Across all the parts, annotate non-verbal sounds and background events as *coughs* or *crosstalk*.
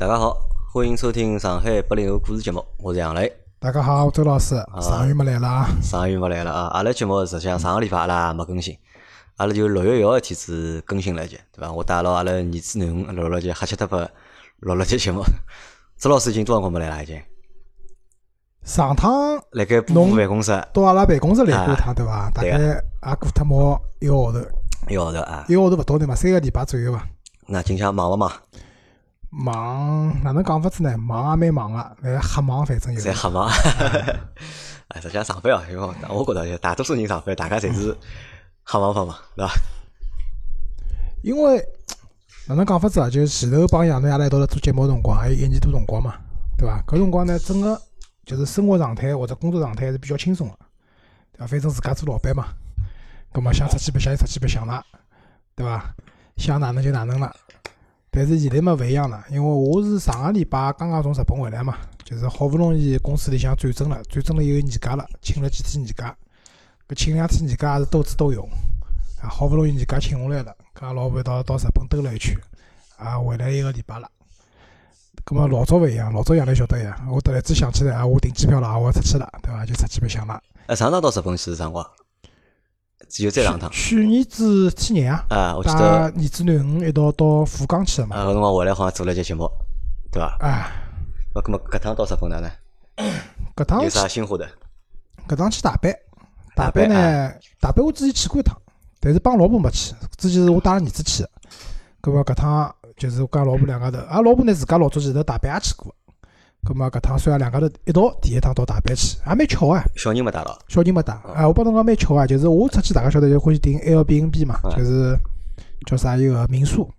大家好，欢迎收听上海八零后故事节目，我是杨磊。大家好，周老师，上月没来了啊！上个月没来了啊！阿拉节目实际上上个礼拜阿拉没更新，阿拉就六月一号天子更新了一集，对伐？我带牢阿拉儿子囡恩录了集哈七特巴录了集节目。*laughs* 周老师已经多少辰光没来了？已经上趟辣盖布布办公室到阿拉办公室来过一啊趟，对伐？大概也过脱毛一个号头，一个号头啊。一个号头勿到对伐？三个礼拜左右伐？那今天忙勿忙？忙哪能讲法子呢？忙也蛮忙个，但是瞎忙反正有侪。瞎忙。*laughs* 哎，实际上上班哦，因为我觉着大多数人上班，大家侪是瞎忙法忙，对伐？因为哪能讲法子啊？就前头帮杨侬阿拉一道来做节目个辰光，还有一年多辰光嘛，对伐？搿辰光呢，整个就是生活状态或者工作状态还是比较轻松个，对伐？反正自家做老板嘛，葛末想出去白相就出去白相了，对伐？想哪能就哪能了。但是现在嘛勿一样了，因为我是上个礼拜刚刚从日本回来嘛，就是好勿容易公司里向转正了，转正了以后年假了，请了几天年假，搿请两天年假也是多姿多用，啊，好勿容易年假请下来了，跟老婆一道到日本兜了一圈，啊，回来一个礼拜了。葛末老早勿一样，老早杨澜晓得呀，我突然之想起来啊，我订机票了，我要出去了，对伐？就出去白相了。呃，上趟到日本去是啥辰光？只有这两趟去去年子去年啊，啊！我记带得儿子囡恩一道到福冈去了嘛。啊，搿辰光回来好像做了一节节目，对伐？啊，那搿么搿趟到日本哪能？搿趟去有啥新货的？搿趟去大阪，大阪呢，大阪我之前去过一趟，但是帮老婆没去，之前是我带儿子去的。葛末搿趟就是我跟老婆两家头，阿拉老婆呢自家老早前头大阪也去过。葛末搿趟虽然两家头一道第一趟到大阪去，也蛮巧啊，小人没带牢，小人没带。啊，我帮侬讲蛮巧啊，就是我出去大家晓得就欢喜订 Airbnb 嘛，嗯就是叫啥一个民宿。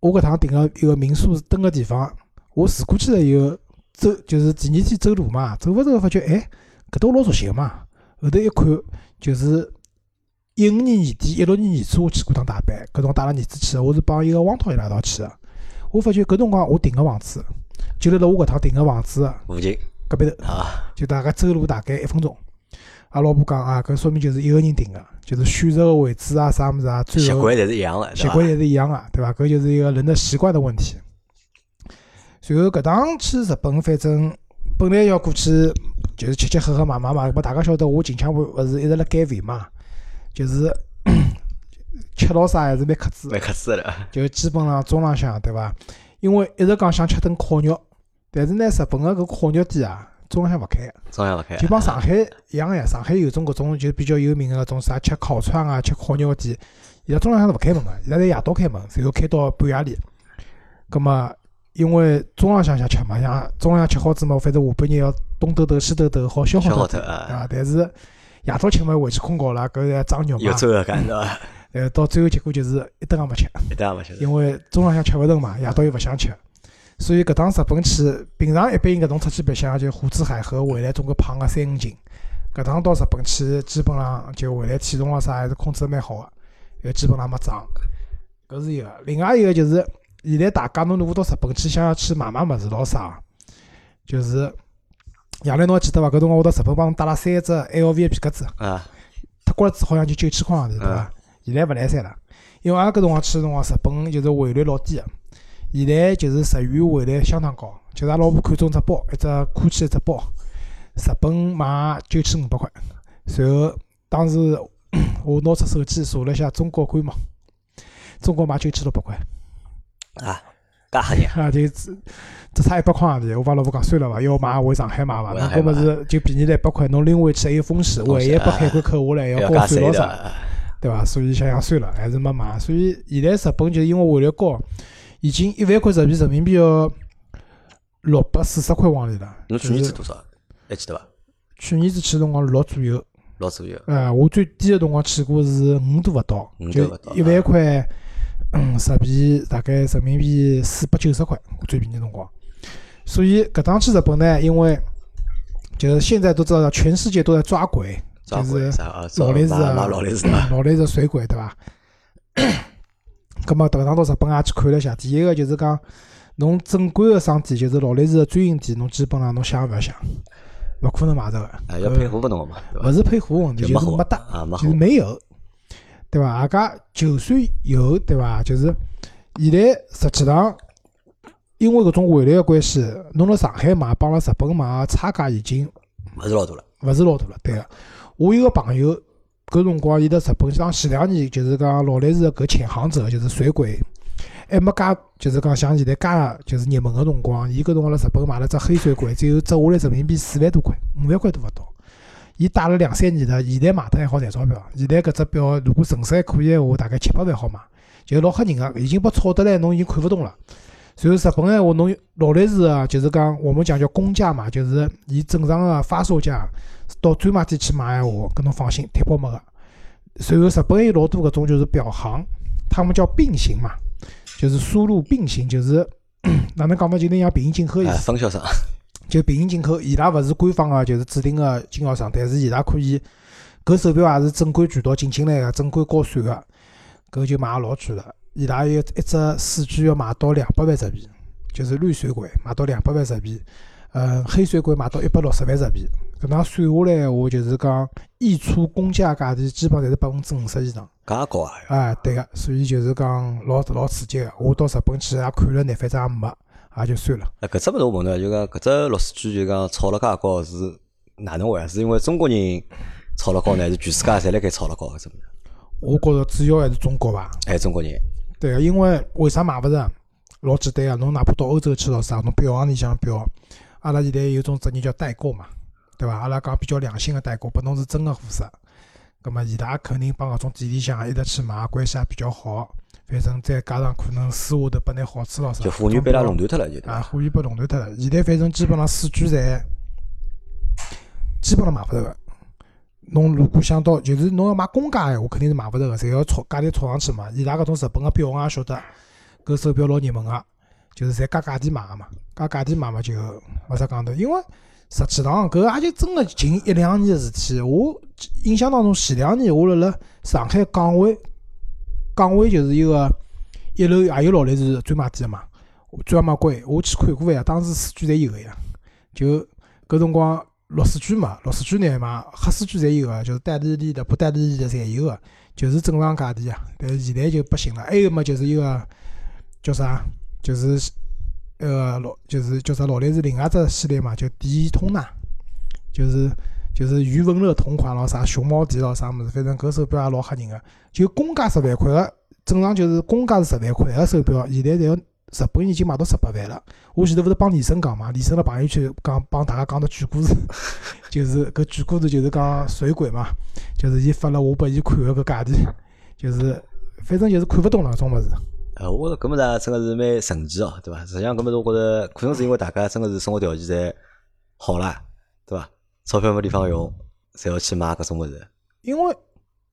我搿趟订个一个民宿是蹲个地方，我住过去了以后，走就是第二天走路嘛，走勿走发觉哎，搿搭我老熟悉个嘛。后头一看，就是一五年年底、一六年年初我去过趟大阪，搿辰光带了儿子去的，我是帮一个汪涛伊拉一道去个。我发觉搿辰光我订个房子，就辣辣我搿趟订个房子的附近隔壁头。啊，就大概走路大概一分钟。阿拉老婆讲啊，搿说明就是一个人订个，就是选择个位置啊，啥物事啊，最后习惯侪是一样的，习惯侪是一样个，对伐？搿就是一个人的习惯的问题。随后搿趟去日本，反正本来要过去就是吃吃喝喝买买嘛，咹大家晓得我近腔勿勿是一直辣减肥嘛，就是 *clears throat* 吃牢啥还是蛮克制蛮。克制的，就基本上中浪向对伐？因为一直讲想吃顿烤肉，但是呢，日本个搿烤肉店啊，中浪向勿开的。中向勿开就帮上海一样个呀，上海有种搿种就比较有名个搿种啥吃烤串啊、吃烤肉个店，伊拉中浪向是勿开门个，伊拉在夜到开门，然后开到半夜里。葛末因为中浪向想吃嘛，像中浪向吃好子嘛，反正下半日要东兜兜西兜兜，好消消耗掉脱啊，伐？但是夜到吃嘛，回去困觉了，搿要长肉嘛，有罪恶感对伐？呃，到最后结果就是一顿也没吃，一顿也勿吃。因为中浪向吃勿成嘛，夜到又勿想吃。所以搿趟日本去，平常一般搿种出去白相就胡吃海喝，回来总归胖个三五斤。搿趟到日本去，基本上就回来体重啊啥还是控制得蛮好个，又基本上没涨。搿是一个，另外一个就是现在大家侬如果到日本去，想要去买买物事咾啥，就是杨澜侬还记得伐？搿辰光我到日本帮侬带了三只 LV 个皮夹子，啊，脱光了子好像就九千块洋钿，对伐？现在勿来三了，因为阿拉搿辰光去个辰光，日本就是汇率老低个，现在就是日元汇率相当高，就是阿拉老婆看中只包，一只 GUCCI 一只包，日本卖九千五百块，然后当时 *clears throat* 我拿出手机查了一下中国官网，中国卖九千六百块，啊，噶吓人，啊，就只只差一百块洋钿，我帮老婆讲算了伐，要买回上海买伐，那回上海买搿么是就便宜了一百块，侬拎回去还有风险，万一被啊海关扣下来要要交税老啥。对伐？所以想想算了，还是没买。所以现在日本就是因为汇率高，已经一万块日币人民币要六百四十块往里了。侬去就是年子多少？还记得伐？去年子去辰光六左右，六左右，呃，我最低个辰光去过是五都勿到五，就一万块，嗯，日币大概人民币四百九十块，我最便宜的辰光。所以搿趟去日本呢，因为就是现在都知道，全世界都在抓鬼，抓就是鬼啥啊？劳力士啊，劳力士啊，劳力士水鬼对伐？*coughs* 咁么迭趟到日本也去看了一下，第一个就是讲，侬正规个商店，就是劳力士个专营店，侬基本上侬想也勿要想，勿可能买着个。啊，要配货拨侬个嘛，勿是配货问题，就是没得，就是，没有，对伐？阿家就算有，对伐？就是现在实际上因为搿种汇率个关系，侬辣上海买帮辣日本买个差价已经勿是老大了。勿是老大了。对个，我有个朋友，搿辰光伊辣日本，像前两年就是讲劳力士搿潜航者，就是水鬼，还没加，就是讲像现在加就是热门个辰光，伊搿辰光辣日本买了只黑水鬼，最后折下来人民币四万多块，五万块都勿到。伊戴了两三年了，现在卖脱还好赚钞票。现在搿只表如果成色还可以个话，大概七八万好卖，就老吓人个，已经被炒得来，侬已经看勿懂了。随后日本闲话，侬劳力士啊，就是讲我们讲叫公价嘛，就是伊正常个发售价，到专卖店去买闲话，搿侬放心，贴包没个。随后日本还有老多搿种就是表行，他们叫并行嘛，就是输入并行，就是 *coughs* 哪能讲嘛，就那像平行进口意哎，思。分销商，就平行进口，伊拉勿是官方个，就是指定个经销商，但是伊拉可以，搿手表也是正规渠道进进来个，正规高税个，搿就卖老贵了。伊拉有一只四 G 要卖到两百万日币，就是绿水鬼卖到两百万日币，呃，黑水鬼卖到一百六十万日币。搿能算下来闲话，就是讲溢出公价价钿，基本侪是百分之五十以上。介高啊！哎，对个，所以就是讲老老刺激个。我到日本去也看了眼，反正也没，也就算了。哎，搿只物事我问侬，就讲搿只六四 G 就讲炒了介高是哪能回事？是因为中国人炒了高呢，还是全世界侪辣盖炒了高搿事？我觉着主要还是中国伐。还是中国人？对个，因为为啥买勿着？老简单个，侬哪怕到欧洲去咾啥，侬表行里向表，阿拉现在有种职业叫代购嘛，对伐？阿拉讲比较良心个代购，拨侬是真个货色，葛末伊拉肯定帮搿种店里向一直去买，关系也比较好。反正再加上可能私下头拨眼好处咾啥，就货源被伊拉垄断脱了，就对啊，货源被垄断脱了。现在反正基本上四 G 侪基本上买勿着个。侬如果想到就是侬要买公价闲话，肯定是买勿着个，侪要炒价钿炒上去嘛。伊拉搿种日本个表我也晓得，搿手表老热门个，就是侪加价钿买个嘛，加价钿买嘛就没啥讲头。因为实际上搿也就真个近一两年个事体。我印象当中前两年我辣辣上海港汇，港汇就是一个一楼也有劳力士专卖店个嘛。专卖柜，我去看过呀，当时四 G 侪有个呀，就搿辰光六四 G 嘛，六四 G 呢嘛，黑四 G 侪有个，就是代理店的、不代理店的侪有个，就是正常价钿啊。但是现在就不行了，还有么就是一个叫啥，就是呃劳，就是叫啥劳力士另外只系列嘛，叫迪通纳，就是就是余文乐同款咯，啥熊猫迪咯，啥物事，反正搿手表也老吓人个，就公价十万块个，正常就是公价是十万块个手表，现在侪要。日本已经卖到十八万了。我前头勿是帮李生讲嘛，李生辣朋友圈讲帮大家讲的鬼故事，就是搿鬼故事就是讲水鬼嘛，就是伊发了我拨伊看个搿价钿，就是反正就是看勿懂了种物事。呃，我觉着搿物事啊真个是蛮神奇哦，对伐？实际上搿物事我觉着可能是因为大家真个是生活条件侪好啦，对伐？钞票没地方用，侪要去买搿种物事。因为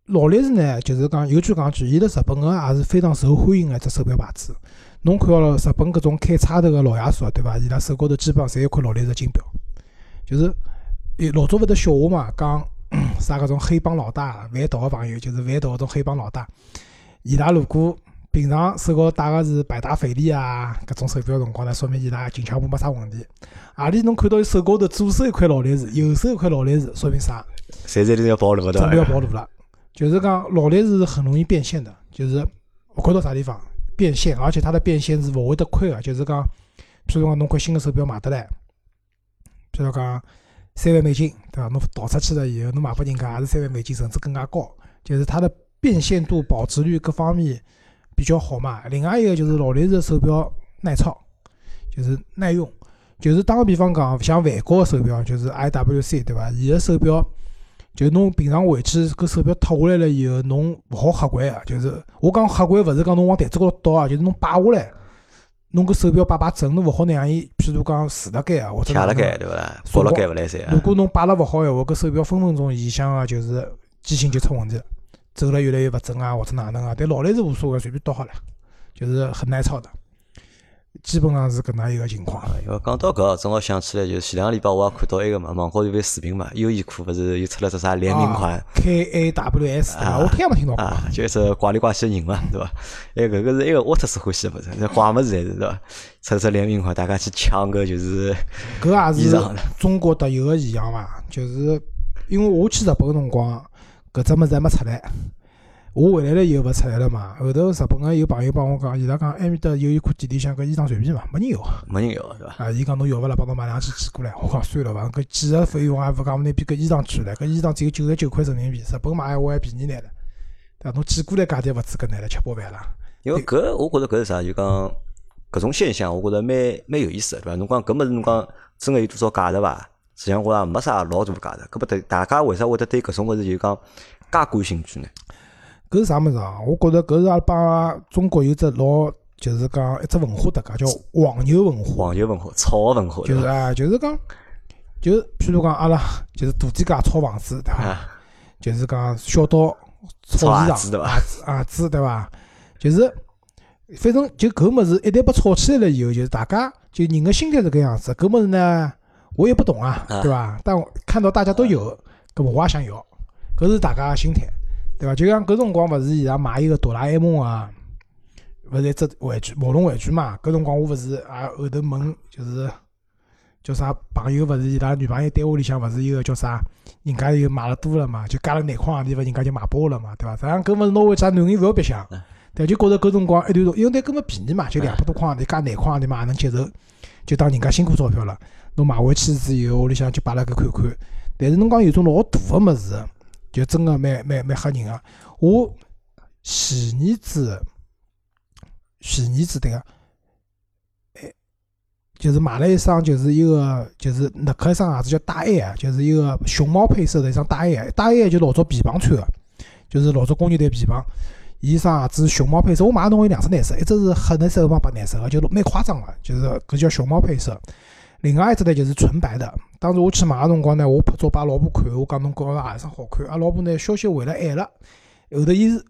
劳力士呢，就是讲有句讲句，伊辣日本个也是非常受欢迎个一只手表牌子。侬看到了日本搿种开叉头个老爷叔，对伐？伊拉手高头基本上侪有块劳力士金表，就是诶老早勿得笑话嘛，讲 *coughs* 啥搿种黑帮老大贩毒个朋友，就是贩毒搿种黑帮老大，伊拉如果平常手高头戴个是百达翡丽啊搿种手表辰光呢，说明伊拉近腔部没啥问题。何里侬看到伊手高头左手一块劳力士，右手一块劳力士，说明啥？侪是一定要暴露了准备要伐？暴露了。就是讲劳力士是很容易变现的，就是勿管到啥地方变现，而且它的变现是勿会得亏个。就是讲，譬如讲侬块新的手表买得来，譬如讲三万美金，对伐？侬逃出去了以后，侬卖拨人家也是三万美金，甚至更加高。就是它的变现度、保值率各方面比较好嘛。另外一个就是劳力士手表耐操，就是耐用。就是打个比方讲，像万国个手表，就是 IWC 对伐？伊个手表。就侬平常回去搿手表脱下来了以后，侬勿好黑关个。就是我讲黑关，勿是讲侬往台子高头倒啊，就是侬摆下来，侬搿手表摆摆正，侬勿好让伊，譬如讲竖辣盖啊，或者卡辣盖对勿啦？倒辣盖勿来三啊。如果侬摆了勿好闲话，搿手表分分钟影响个就是机芯就出问题了，走了越来越勿正啊，或者哪能啊。但老来是无所谓，随便倒好了，就是很耐操的，基本上是搿能一个情况。因为讲到搿，正好想起来，就是前两个礼拜我也看到一个嘛，网高头有份视频嘛，优衣库勿是又出了只啥联名款 KAWS 对伐？我听也没听到过。啊，就一只怪里怪气个人嘛，对伐？哎，搿个是一个沃特斯欢喜个物事，那怪物事侪是对伐？出了只联名款，大家去抢搿就是搿也是中国特有个现象伐？就是因为我去日本个辰光，搿只物事还没出来。我回来了以后勿出来了嘛，后头日本个有朋友帮我讲，伊拉讲埃面搭有一块店里向搿衣裳随便嘛，没人要。没人要，对伐？啊，伊讲侬要勿啦，帮侬买两件寄过来。我讲算了伐，搿寄个费用也勿讲拿比搿衣裳贵唻，搿衣裳只有九十九块人民币，日本买闲话还便宜眼了。对伐？侬寄过来价钿勿止搿眼了，吃饱饭了。因为搿我觉着搿是啥？就讲搿种现象，我觉着蛮蛮有意思个，对伐？侬讲搿物事，侬讲真个有多少价值伐？实际上我也没啥老大价值。搿么对大家为啥会得对搿种物事就讲介感兴趣呢？搿是啥物事啊？我觉着搿是阿拉帮中国有只老就是讲一只文化搭界，叫黄牛文化。黄牛文化、炒文化，就是啊，就是讲，就是譬如讲阿拉就是大店家炒房子，对伐？啊，*laughs* 就是讲小到炒衣裳、炒鞋子对伐鞋子、鞋子，对伐？就是反正就搿物事一旦被炒起来了以后，就是大家就人个心态是搿样子。搿物事呢，我也不懂啊，啊对伐？但我看到大家都有，搿么我也想要，搿是大家个心态，对伐？就像搿辰光勿是伊拉买一个哆啦 A 梦啊，勿是一只玩具毛绒玩具嘛？搿辰光我勿是也后头问就是。叫啥朋友勿是伊拉女朋友单位里向勿是有个叫啥，人家又买了多了嘛，就加了眼眶地方，人家就买包了嘛，对伐？实际上搿物事拿回家男人勿要白相，对，就觉着搿辰光一段辰，因为那根本便宜嘛，就两百多块钿加眼眶钿嘛，也能接受，就当人家辛苦钞票了。侬买回去之后，屋里向就摆辣搿看看。但是侬讲有种老大个物事，就真个蛮蛮蛮吓人个。我前年子，前年子对个。就是买了一双，就是一个就是耐克一双鞋子叫大 A 啊，就是一个熊猫配色的一双大 A，大 A 就老早皮帮穿个，就是老早工业队皮帮。伊双鞋子熊猫配色，我买个侬有两只颜色，一只是黑颜色帮白颜色个，就蛮夸张个，就是搿叫熊猫配色。另外一只呢就是纯白的。当时我去买个辰光呢，我拍照拨阿拉老婆看，我讲侬觉着何里双好看？阿拉老婆呢消息回来晚了，后头伊是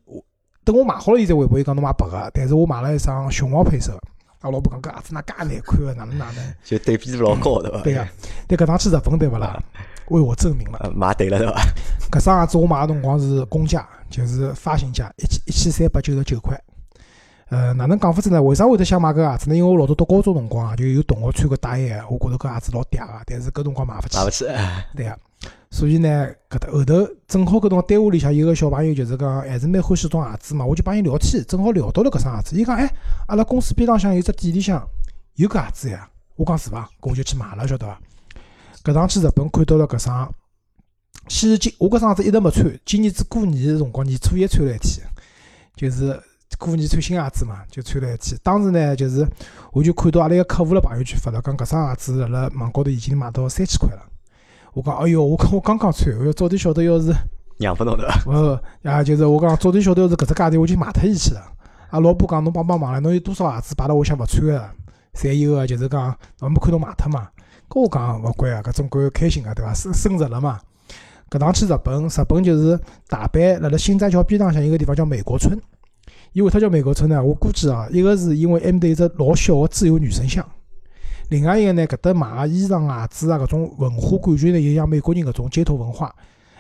等我买好了，伊才回拨伊讲侬买白个，但是我买了一双熊猫配色的。阿拉老婆讲搿鞋子哪介难看个，哪能哪能？*laughs* 就对比度老高，*laughs* 对伐？对个，但搿趟去日本对勿啦？为我证明了，呃，买对了，对伐？搿双鞋子我买个辰光是公价，就是发行价一千一千三百九十九块。呃，哪能讲法子呢？为啥会得想买搿鞋子呢？因为我老早读高中辰光啊，就有同学穿个大衣，我觉着搿鞋子老嗲个，但是搿辰光买勿起买。勿起，哎 *laughs* 对个，所以呢，搿搭后头正好搿辰光单位里向有个小朋友，就是讲还是蛮欢喜种鞋子嘛，我就帮伊聊天，正好聊到了搿双鞋子。伊讲，哎，阿拉公司边浪向有只店里向有搿鞋子呀。我讲是伐？搿我就去买了，晓得伐？搿趟去日本看到了搿双，先是今我搿双鞋子一直没穿，今年子过年个辰光年初一穿了一天，就是过年穿新鞋子嘛，就穿了一天。当时呢，就是我就看到阿拉一个客户辣朋友圈发了，讲搿双鞋子辣辣网高头已经卖到三千块了。我讲，哎哟，我讲我刚刚穿，我要早点晓得要是，让拨侬对伐？呃，呀，就是我讲早点晓得要是搿只价钿，我就卖脱伊去了。阿老婆讲，侬帮帮忙了，侬有多少鞋子摆辣屋里向勿穿个，侪有个，就是讲我没看侬卖脱嘛。搿我讲勿管啊，搿总归开心个对伐？升升值了嘛。搿趟去日本，日本就是大阪辣辣新斋桥边浪向有个地方叫美国村。伊为啥叫美国村呢？我估计啊，一个是因为埃面搭有只老小个自由女神像，另外一个呢，搿搭卖个衣裳鞋子啊，搿种文化感觉呢，有像美国人搿种街头文化。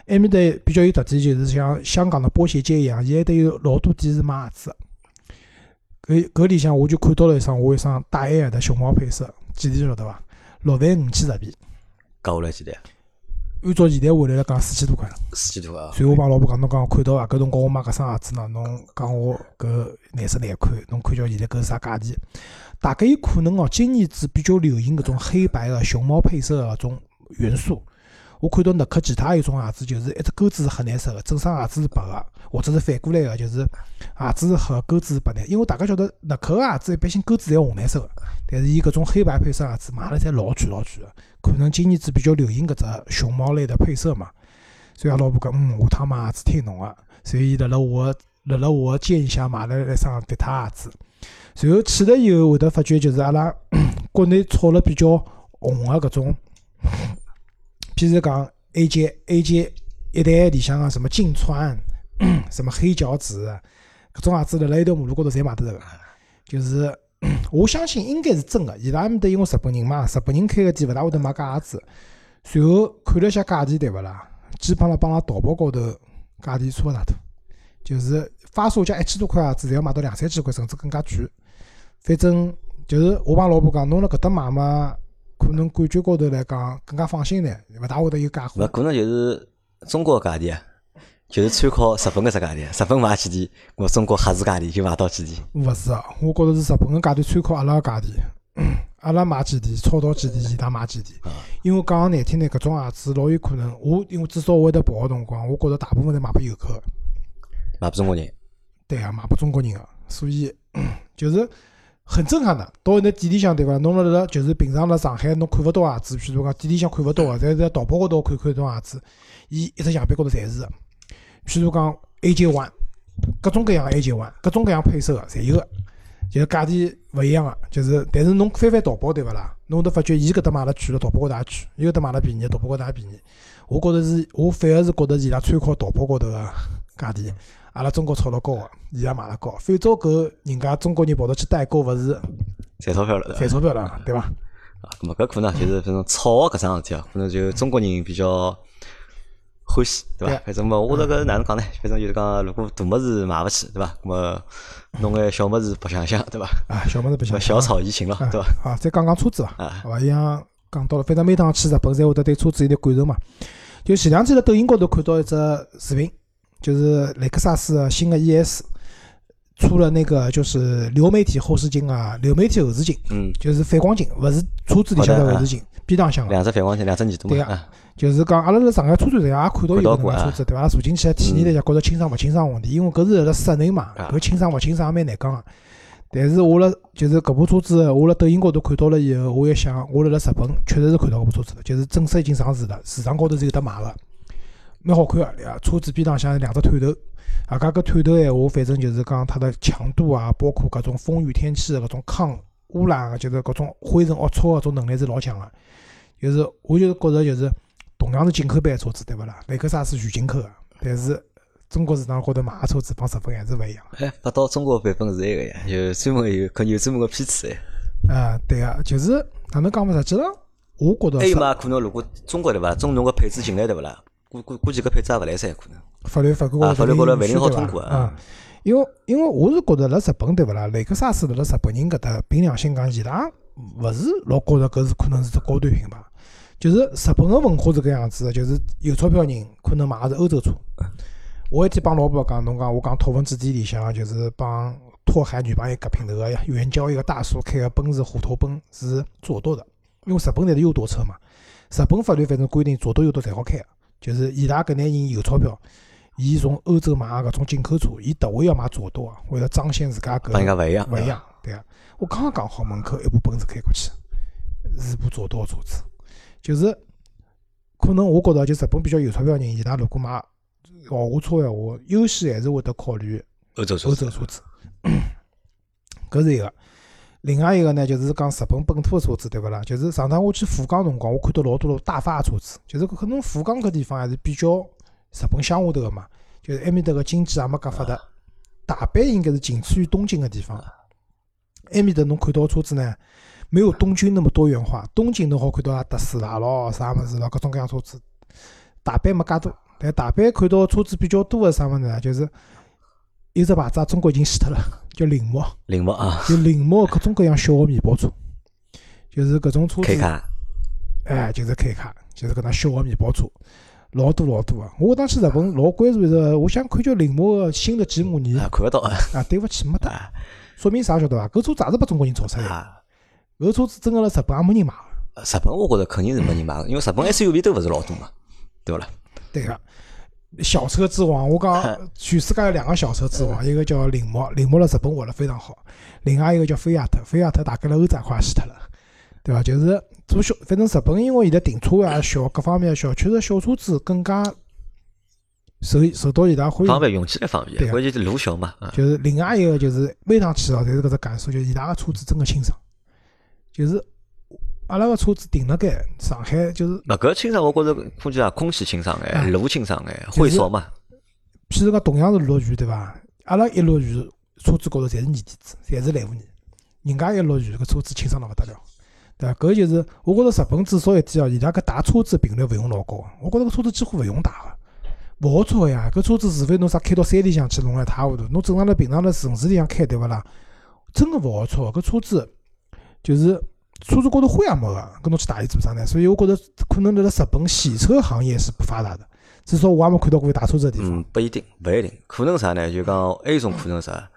埃面搭比较有特点，就是像香港的波鞋街一样，伊还得有老多店是卖鞋子。搿搿里向我就看到了一双我一双大爱的熊猫配色，几钿晓得伐？六万五千日币，搞下来几钿？按照现在汇率来讲，四千多块了。四千多啊！所以我帮老婆讲，侬讲看到伐？搿辰光我买搿双鞋子呢，侬讲我搿颜色难看，侬看叫现在搿是啥价钿？大概有可能哦，今年子比较流行搿种黑白个熊猫配色个种元素。我看到耐克其他有种鞋子，就是一只钩子是黑颜色个，整双鞋子是白个，或者是反过来个，就是鞋子是黑，钩子是白的。因为大家晓得耐克个鞋子一般性钩子侪红颜色个，但是伊搿种黑白配色鞋子卖了侪老贵老贵个。可能今年子比较流行搿只熊猫类的配色嘛。所以阿拉老婆讲，嗯，下趟买鞋子听侬个，所以辣辣我辣辣我建议下买了一双别他鞋子。然后去了以后会得发觉，就是阿拉 *coughs* 国内炒了比较红个搿种，譬如讲 A J A J 一代里向个什么金川，什么 *coughs* 黑脚趾，搿种鞋子辣辣一条马路高头侪买得着。就是 *coughs* 我相信应该是真个，伊拉面搭因为日本人嘛，日本人开个店勿大会得卖假鞋子。随后看了一下价钿，对勿啦？基本上帮拉淘宝高头价钿差勿大多，就是发售价一千多块鞋子，侪要卖到两三千块，甚至更加贵。反正就是我帮老婆讲，侬辣搿搭买嘛，可能感觉高头来讲更加放心点，勿大会得有假货勿货。可能就是中国个价钿啊，就是参考日本个只价钿，日本卖几钿，我中国合资价钿就买到几钿。勿是啊，我觉着是日本个价钿参考阿拉个价钿，*coughs* 阿拉买几钿，炒到几钿，伊拉买几钿。因为讲难听点，搿种鞋子老有可能，我因为至少我会得跑个辰光，我觉着大部分侪卖拨游客个。卖拨中国人。对啊，卖拨中国人个，所以 *coughs* 就是很震撼的。到那店里向对伐？侬辣辣就是平常辣上海侬看勿到鞋子，譬如讲店里向看勿到个，侪在淘宝高头看看种鞋子，伊一只墙壁高头侪是个。譬如讲 AJ One，各种各样 AJ One，各种各样配色个侪有个，就是价钿勿一样个，就是但是侬翻翻淘宝对勿啦？侬都发觉伊搿搭卖了贵了，淘宝高头也贵；伊搿搭卖了便宜，淘宝高头也便宜。我觉着是，我反而是觉着伊拉参考淘宝高头个价钿。阿拉中国炒了高个，伊也买了高，反正搿人家中国人跑到去代购，勿是赚钞票了，赚钞票了，对伐？啊，咾么搿可能就是反正炒搿桩事体哦，可能就中国人比较欢喜，对伐？反正么，我这个哪能讲呢？反正就是讲，如果大物事买勿起，对伐？咾么弄眼小物事白相相，对伐？啊，小物事白相，小炒怡情了，对伐？啊，再讲讲车子伐？好伐？一样讲到了，反正每趟去日本，侪会得对车子有点感受嘛。就前两天辣抖音高头看到一只视频。就是雷克萨斯的新的 ES 出了那个就是流媒体后视镜啊，流媒体后视镜，嗯，就是反光镜，勿是车子里向的后视镜，边浪向两只反光镜，两只耳朵对啊，就是讲阿拉辣上海车展上也看到有搿个车子，对伐？坐进去体验了一下，觉着清爽勿清爽问题，因为搿是辣室内嘛，搿清爽勿清爽也蛮难讲个。但是我辣就是搿部车子，我辣抖音高头看到了以后，我一想，我辣辣日本确实是看到搿部车子了，就是正式已经上市了，市场高头是有得卖个。蛮好看个，呀，车子边浪向两只探头，啊，搿个探头闲话，反正就是讲它的强度啊，包括搿种风雨天气的搿种抗污染，就是搿种灰尘龌龊搿种能力是老强个。就是我就是觉着就是同样是进口版车子对勿啦？雷克萨斯全进口个，但是中国市场高头卖个车子帮日本还是勿一样。哎，发到中国版本是埃个呀，有专门有可能有专门个批次哎。啊，对个，就是哪能讲法？实际上，我觉得。还有嘛？可能如果中国对伐？中侬个配置进来对勿啦？估估估计搿配置也勿来三，可能法律法规法律高头勿一定好通过啊。因为因为我是觉着辣日本对勿啦？雷克萨斯辣辣日本人搿搭凭良心讲，伊拉勿是老觉着搿是可能是只高端品牌。就是日本个文化是搿样子，就是有钞票人可能买个是欧洲车。我一天帮老婆讲，侬讲我讲拓文之地里向就是帮拓海女朋友搿平头个呀，援交一个大叔开个奔驰虎头奔是左舵的，因为日本侪是右舵车嘛。日本法律反正规定左舵右舵侪好开个。就是伊拉搿眼人有钞票，伊从欧洲买搿种进口车，伊特为要买左舵，为了彰显自家搿跟人家勿一样，勿一样，对啊。我刚刚讲好门口一部奔驰开过去，是部左舵车子，就是可能我觉着就日本比较有钞票人，伊拉如果买豪华车闲话，优先还是会得考虑欧洲欧洲车子，*coughs* 搿是一个。另外一个呢，就是讲日本本土的车子，对勿啦？就是上趟我去福冈辰光，我看到老多大发车子，就是可能福冈搿地方还是比较日本乡下头个嘛，就是埃面搭个经济也没介发达。大阪应该是仅次于东京个地方，埃面搭侬看到车子呢，没有东京那么多元化。东京侬好看到啊，特斯拉咯，啥物事咯，各种各样车子。大阪没介多，但大阪看到车子比较多个啥物事呢？就是有只牌子，中国已经死脱了。叫铃木，铃木啊，就铃木各种各样小个面包车，就是搿种车子，K 卡，哎，就是开卡，就是搿能小个面包车，老多老多个。我当时日本老关注一个，我想看叫铃木个新的吉姆尼，看勿到啊，啊，对勿起，没得，说明啥晓得伐？搿车子也是拨中国人造出来个，搿车子真个辣日本也没人买个。日本我觉着肯定是没人买个，因为日本 SUV 都勿是老多嘛，对勿啦？对个。小车之王，我讲全 *laughs* 世界有两个小车之王，一个叫铃木，铃木辣日本活了非常好；另外一个叫菲亚特，菲亚特大概辣欧洲快死脱了，对伐？就是做小，反正日本因为现在停车也小，各方面也小，确实小车子更加受受到伊拉欢迎。方便用起来方便，关键是路小嘛。就是另外一个就是每趟去哦，侪是搿只感受，就是伊拉个车子真个清爽，就是。阿拉个车子停辣盖上海，就是那搿清爽，我觉着空气啊，空气清爽哎，路清爽哎，会少嘛。譬如讲同样是落雨对伐？阿拉一落雨，车子高头侪是泥地子，侪是烂污泥。人家一落雨，搿车子清爽了勿得了，对伐？搿就是我觉着日本至少一点哦，伊拉搿打车子频率勿用老高。我觉着搿车子几乎勿用打个，勿好错呀。搿车子除非侬啥开到山里向去弄了一塌糊涂，侬正常辣平常辣城市里向开对勿啦？真个勿好错，搿车子就是。车子高头灰也没个，搿侬去打伊做啥呢？所以我觉着可能辣辣日本洗车行业是不发达的，至少我也没看到过有打车子的地方。嗯，不一定，不一定，可能啥呢？就讲还有一种可能啥？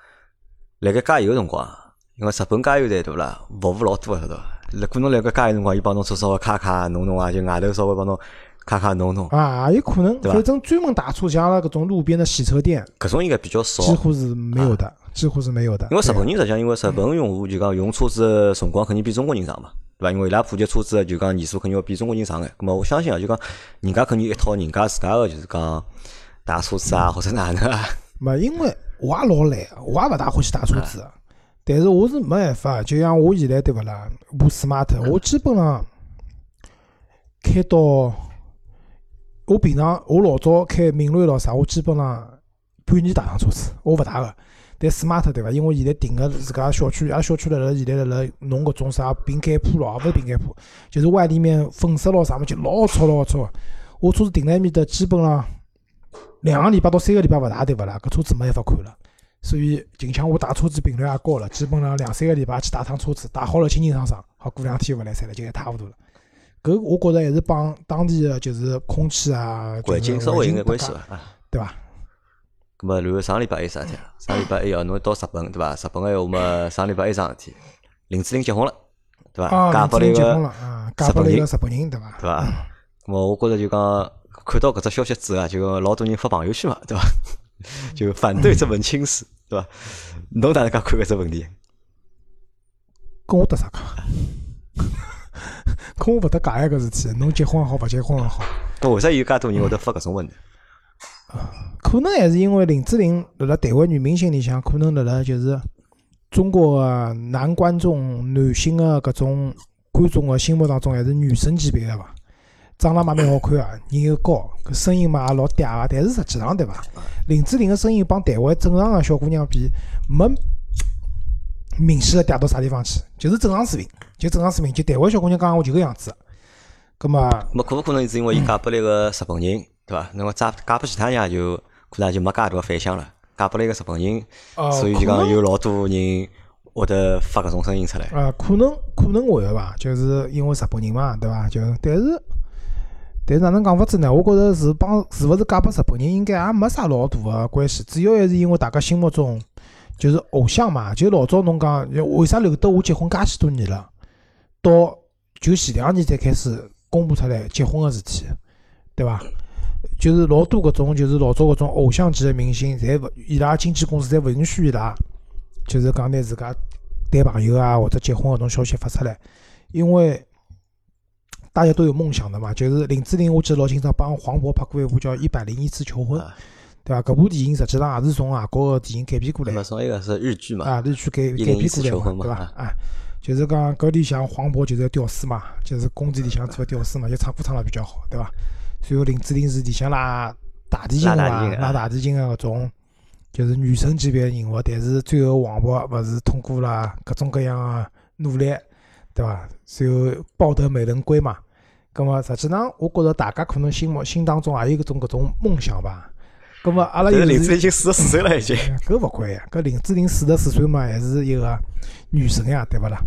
辣盖加油个辰光，因为日本加油站对勿啦？服务老多个，晓得伐？辣可能辣盖加油辰光，伊帮侬车稍微开开弄弄啊，就外头稍微帮侬开开弄弄，啊，也有可能，反正专门打车像阿拉搿种路边的洗车店，搿种应该比较少。几乎是没有的，几乎是没有的。因为日本人实际上，因为日本用户就讲用车子个辰光肯定比中国人长嘛，对伐？因为伊拉普及车子个就讲年数肯定要比中国人长眼。咁么我相信啊，就讲人家肯定一套人家自家个就是讲打车子啊，或者哪能啊，*laughs* 没，因为我也老懒，我也勿大欢喜打车子的。但是我是没办法，就像我现在对勿啦，部 smart，我基本上开到我平常我老早开明锐咯啥，我基本上半年打趟车子，我勿打个。但 smart 对伐？因为现在停个自家小区，阿拉小区辣辣现在辣辣弄搿种啥饼干铺咯，勿是饼干铺，就是外里面粉饰咯啥么，就老吵老吵。我车子停辣埃面搭，基本上两个礼拜到三个礼拜勿打对勿啦？搿车子没办法看了。所以近腔我打车子频率也高了，基本上两三个礼拜去打趟车子，打好了清清爽爽，好过两天勿来三了，就一塌糊涂了。搿我觉着还是帮当地的就是空气啊，环境稍微有眼关系。对伐？咁么，然后上礼拜还有啥事体啊？上礼拜还有侬到日本对伐？日本个闲话嘛，上礼拜还有桩事体，林志玲结婚了，对伐？啊，嫁拨了一林志玲结婚个了啊，嫁拨了一个日本人，对伐？对伐？咁么我觉着就讲看到搿只消息之后啊，就老多人发朋友圈嘛，对伐？就反对这门亲事，对伐？侬哪能介看搿只问题？跟我搭啥讲？*laughs* 跟我勿搭界呀搿事体，侬结婚也好，勿结婚也好，搿为啥有介多人会得发搿种问题？可能还是因为林志玲辣辣台湾女明星里向，可能辣辣就是中国个男观众、男性个搿种观众个心目当中，还是女神级别个伐？长得嘛蛮好看啊，人又高，搿声音嘛也老嗲个。但是实际上对伐？林志玲个声音帮台湾正常个小姑娘比，没明显个嗲到啥地方去，就是正常水平，就正常水平。就台湾小姑娘讲话就搿样子。葛么咁可勿可能是因为伊嫁拨了一个日本人，对伐？侬讲嫁嫁拨其他人也就可能也就没介大个反响了。嫁拨了一个日本人，呃，所以就讲有老多人会得发搿种声音出来。啊，可能可能会个伐，就是因为日本人嘛，对伐？就但是但是哪能讲法子呢？我觉着是帮是勿是嫁拨日本人，应该也没啥老大个关系，主要还是因为大家心目中就是偶像嘛。就老早侬讲，为啥刘德华结婚介许多年了，到就前两年才开始公布出来结婚个事体，对伐？就是老多搿种，就是老早搿种偶像级的明星，侪勿伊拉经纪公司侪勿允许伊拉，就是讲拿自家谈朋友啊或者结婚搿种消息发出来，因为大家都有梦想的嘛。就是林志玲，我记得老清爽，帮黄渤拍过一部叫《一百零一次求婚》，啊对伐？搿部电影实际上也是从外国个电影改编过来从一个是日剧嘛，啊，日剧改改编过来嘛，对伐？啊，就是讲搿里向黄渤就是要屌丝嘛，就是工地里向做屌丝嘛，就唱歌唱得比较好，对伐？随后林志玲是里向拉大提琴的嘛，拉大提琴个搿种，就是女神级别个人物，但是最后黄渤勿是通过了各种各样个努力，对伐？随后抱得美人归嘛。咁么实际上，我觉着大家可能心目心当中也有搿种搿种梦想吧。咁么阿拉但是有林志玲已经四十四岁了，已经。*laughs* 搿勿关呀，搿林志玲四十四岁嘛，还是一个女神呀，对勿啦？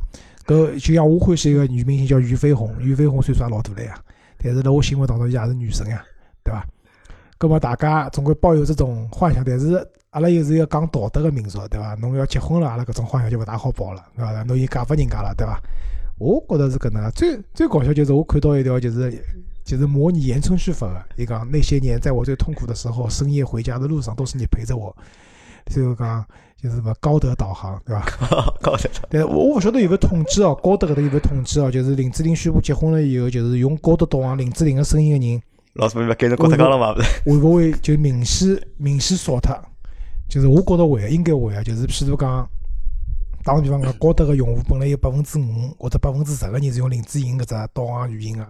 搿就像我欢喜一个女明星叫俞飞鸿，俞飞鸿岁数也老大了呀，但是辣我心目当中伊也是女神呀，对伐？葛么大家总归抱有这种幻想，但是阿拉又是一个讲道德个民族，对伐？侬要结婚了，阿拉搿种幻想就勿大好抱了，对伐？侬已嫁拨人家了，对伐？我觉着是搿能，最最搞笑就是我看到一条就是就是模拟言承旭发的，伊讲那些年在我最痛苦的时候，深夜回家的路上都是你陪着我，最后讲就是什么高德导航，对吧？*laughs* 高德，但是我我勿晓得有没有统计哦，高德搿搭有没有统计哦？就是林志玲宣布结婚了以后，就是用高德导航林志玲个声音个人，老师们改成郭德纲了嘛？不是？会勿会就明显明显少脱？就是我觉着会，应该会啊。就是譬如讲，打个比方讲，高德个用户本来有百分之五或者百分之十个人是用林志颖搿只导航语音个，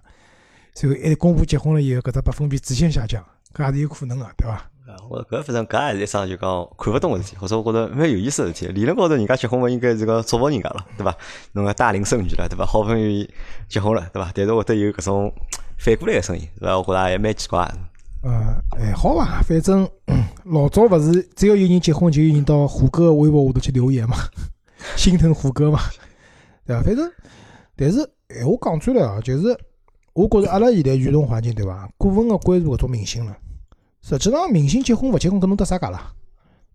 随后一公布结婚了以后，搿只百分比直线下降，搿也是有可能个，对伐？我搿反正搿也是一桩就讲看勿懂个事体，或者我觉着蛮有意思个事体。理论高头人家结婚嘛，应该是个祝福人家了，对伐？侬个大龄剩女了，对伐？好不容易结婚了，对伐？但是会得有搿种反过来个声音，对伐？我觉着也蛮奇怪个。呃，还好伐，反正老早勿是只要有人结婚，就有人到虎哥个微博下头去留言嘛，*laughs* 心疼虎哥嘛，对伐？反正，但是闲话讲转来啊，就是我觉着阿拉现在舆论环境对伐？过分个关注搿种明星了。实际上，明星结婚勿结婚搿侬搭啥界啦？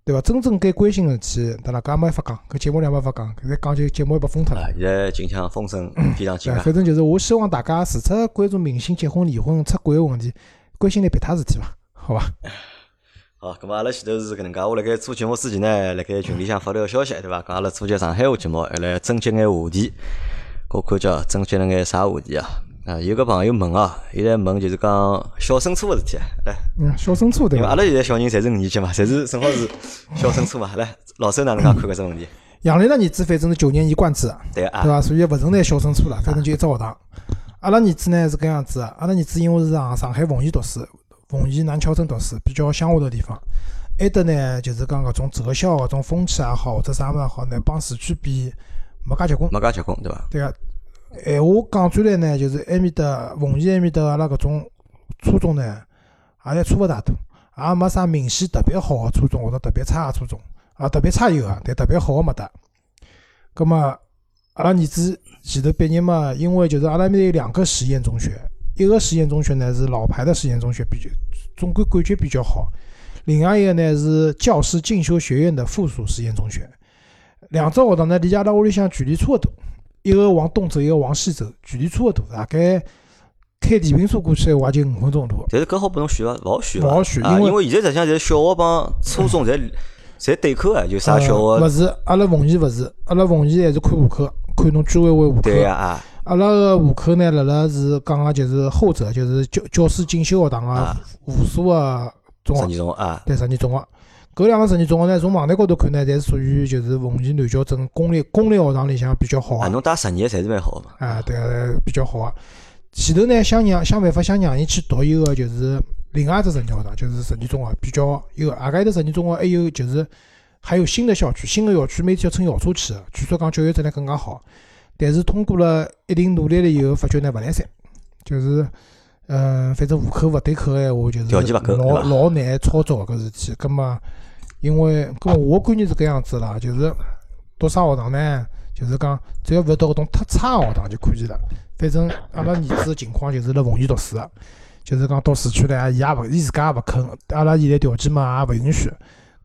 对伐？真正该关心个事体，对伐？搿也没法讲，搿节目里也没法讲。现在讲就节目要被封脱了。啊，现在近腔风声 *clears throat* 非常紧。反正就是我希望大家除脱关注明星结婚、离婚、出轨个问题，关心点别他事体伐？好伐？*laughs* 好，咁么阿拉前头是搿能介，我辣盖做节目之前呢，辣盖群里向发了个消息，对伐？讲阿拉做节上海话节目，还来征集眼话题。我看叫征集了眼啥话题啊？啊，有个朋友问啊，伊在问就是讲小升初个事体啊。来，嗯，小升初对伐因为阿？拉现在小人侪是五年级嘛，侪是正好是 *laughs* 小升初嘛。来，老周哪能介看搿只问题？杨澜的儿子反正是九年一贯制，对啊对，伐？所以勿存在小升初了，反正就一只学堂。阿拉儿子呢是搿样子的，阿拉儿子因为是上上海奉贤读书，奉贤南桥镇读书，比较乡下头地方。埃搭呢就是讲搿种择校搿种风气也好，或者啥物事也好呢，帮市区比没介结棍。没介结棍对伐？对个，闲话讲出来呢，就是埃面搭奉贤埃面搭阿拉搿种初中呢，也侪差勿大多，也没啥明显特别好个初中或者特别差个初中，啊特别差有啊，但特别好个没得。葛末阿拉儿子前头毕业嘛，因为就是阿拉埃面有两个实验中学，一个实验中学呢是老牌的实验中学，比较总归感觉比较好，另外一个呢是教师进修学院的附属实验中学。两只学堂呢离阿拉屋里向距离差勿多。一个往东走，一个往西走，距离差勿多，大概开电瓶车过去闲话就五分钟多。但是搿好拨侬选伐？勿好选伐？勿好选啊，因为因为现在实际上侪小学帮初中侪侪对口个，就啥小学呃勿是，阿拉奉贤勿是，阿拉奉贤还是看户口，看侬居委会户口。对呀啊阿拉个户口呢，辣辣是讲个就是后者，就是教教师进修学堂个啊，附属个中十学，年中啊，对，实验中学。搿两个实验中学呢，从网站高头看呢，侪是属于就是奉贤南桥镇公立公立学堂里向比较好啊，个。侬带十年侪是蛮好个嘛。啊，对个，比较好个。前头呢，想让想办法想让伊去读一个就是另外一只实验学堂，就是实验中学，比较一个外加一头实验中学还有就是还有新的校区，新的校区每天要乘校车去个，据说讲教育质量更加好。但是通过了一定努力了以后，发觉呢勿来三，就是呃，反正户口勿对口个闲话，就是条件勿够老老难操作搿事体。葛末因为，葛末我观念是搿样子啦，就是读啥学堂呢？就是讲只要勿要读搿种太差个学堂就可以了。反正阿拉儿子个情况就是辣奉贤读书，就是讲到市区来，伊也勿，伊自家也勿肯。阿拉现在条件嘛也勿允许。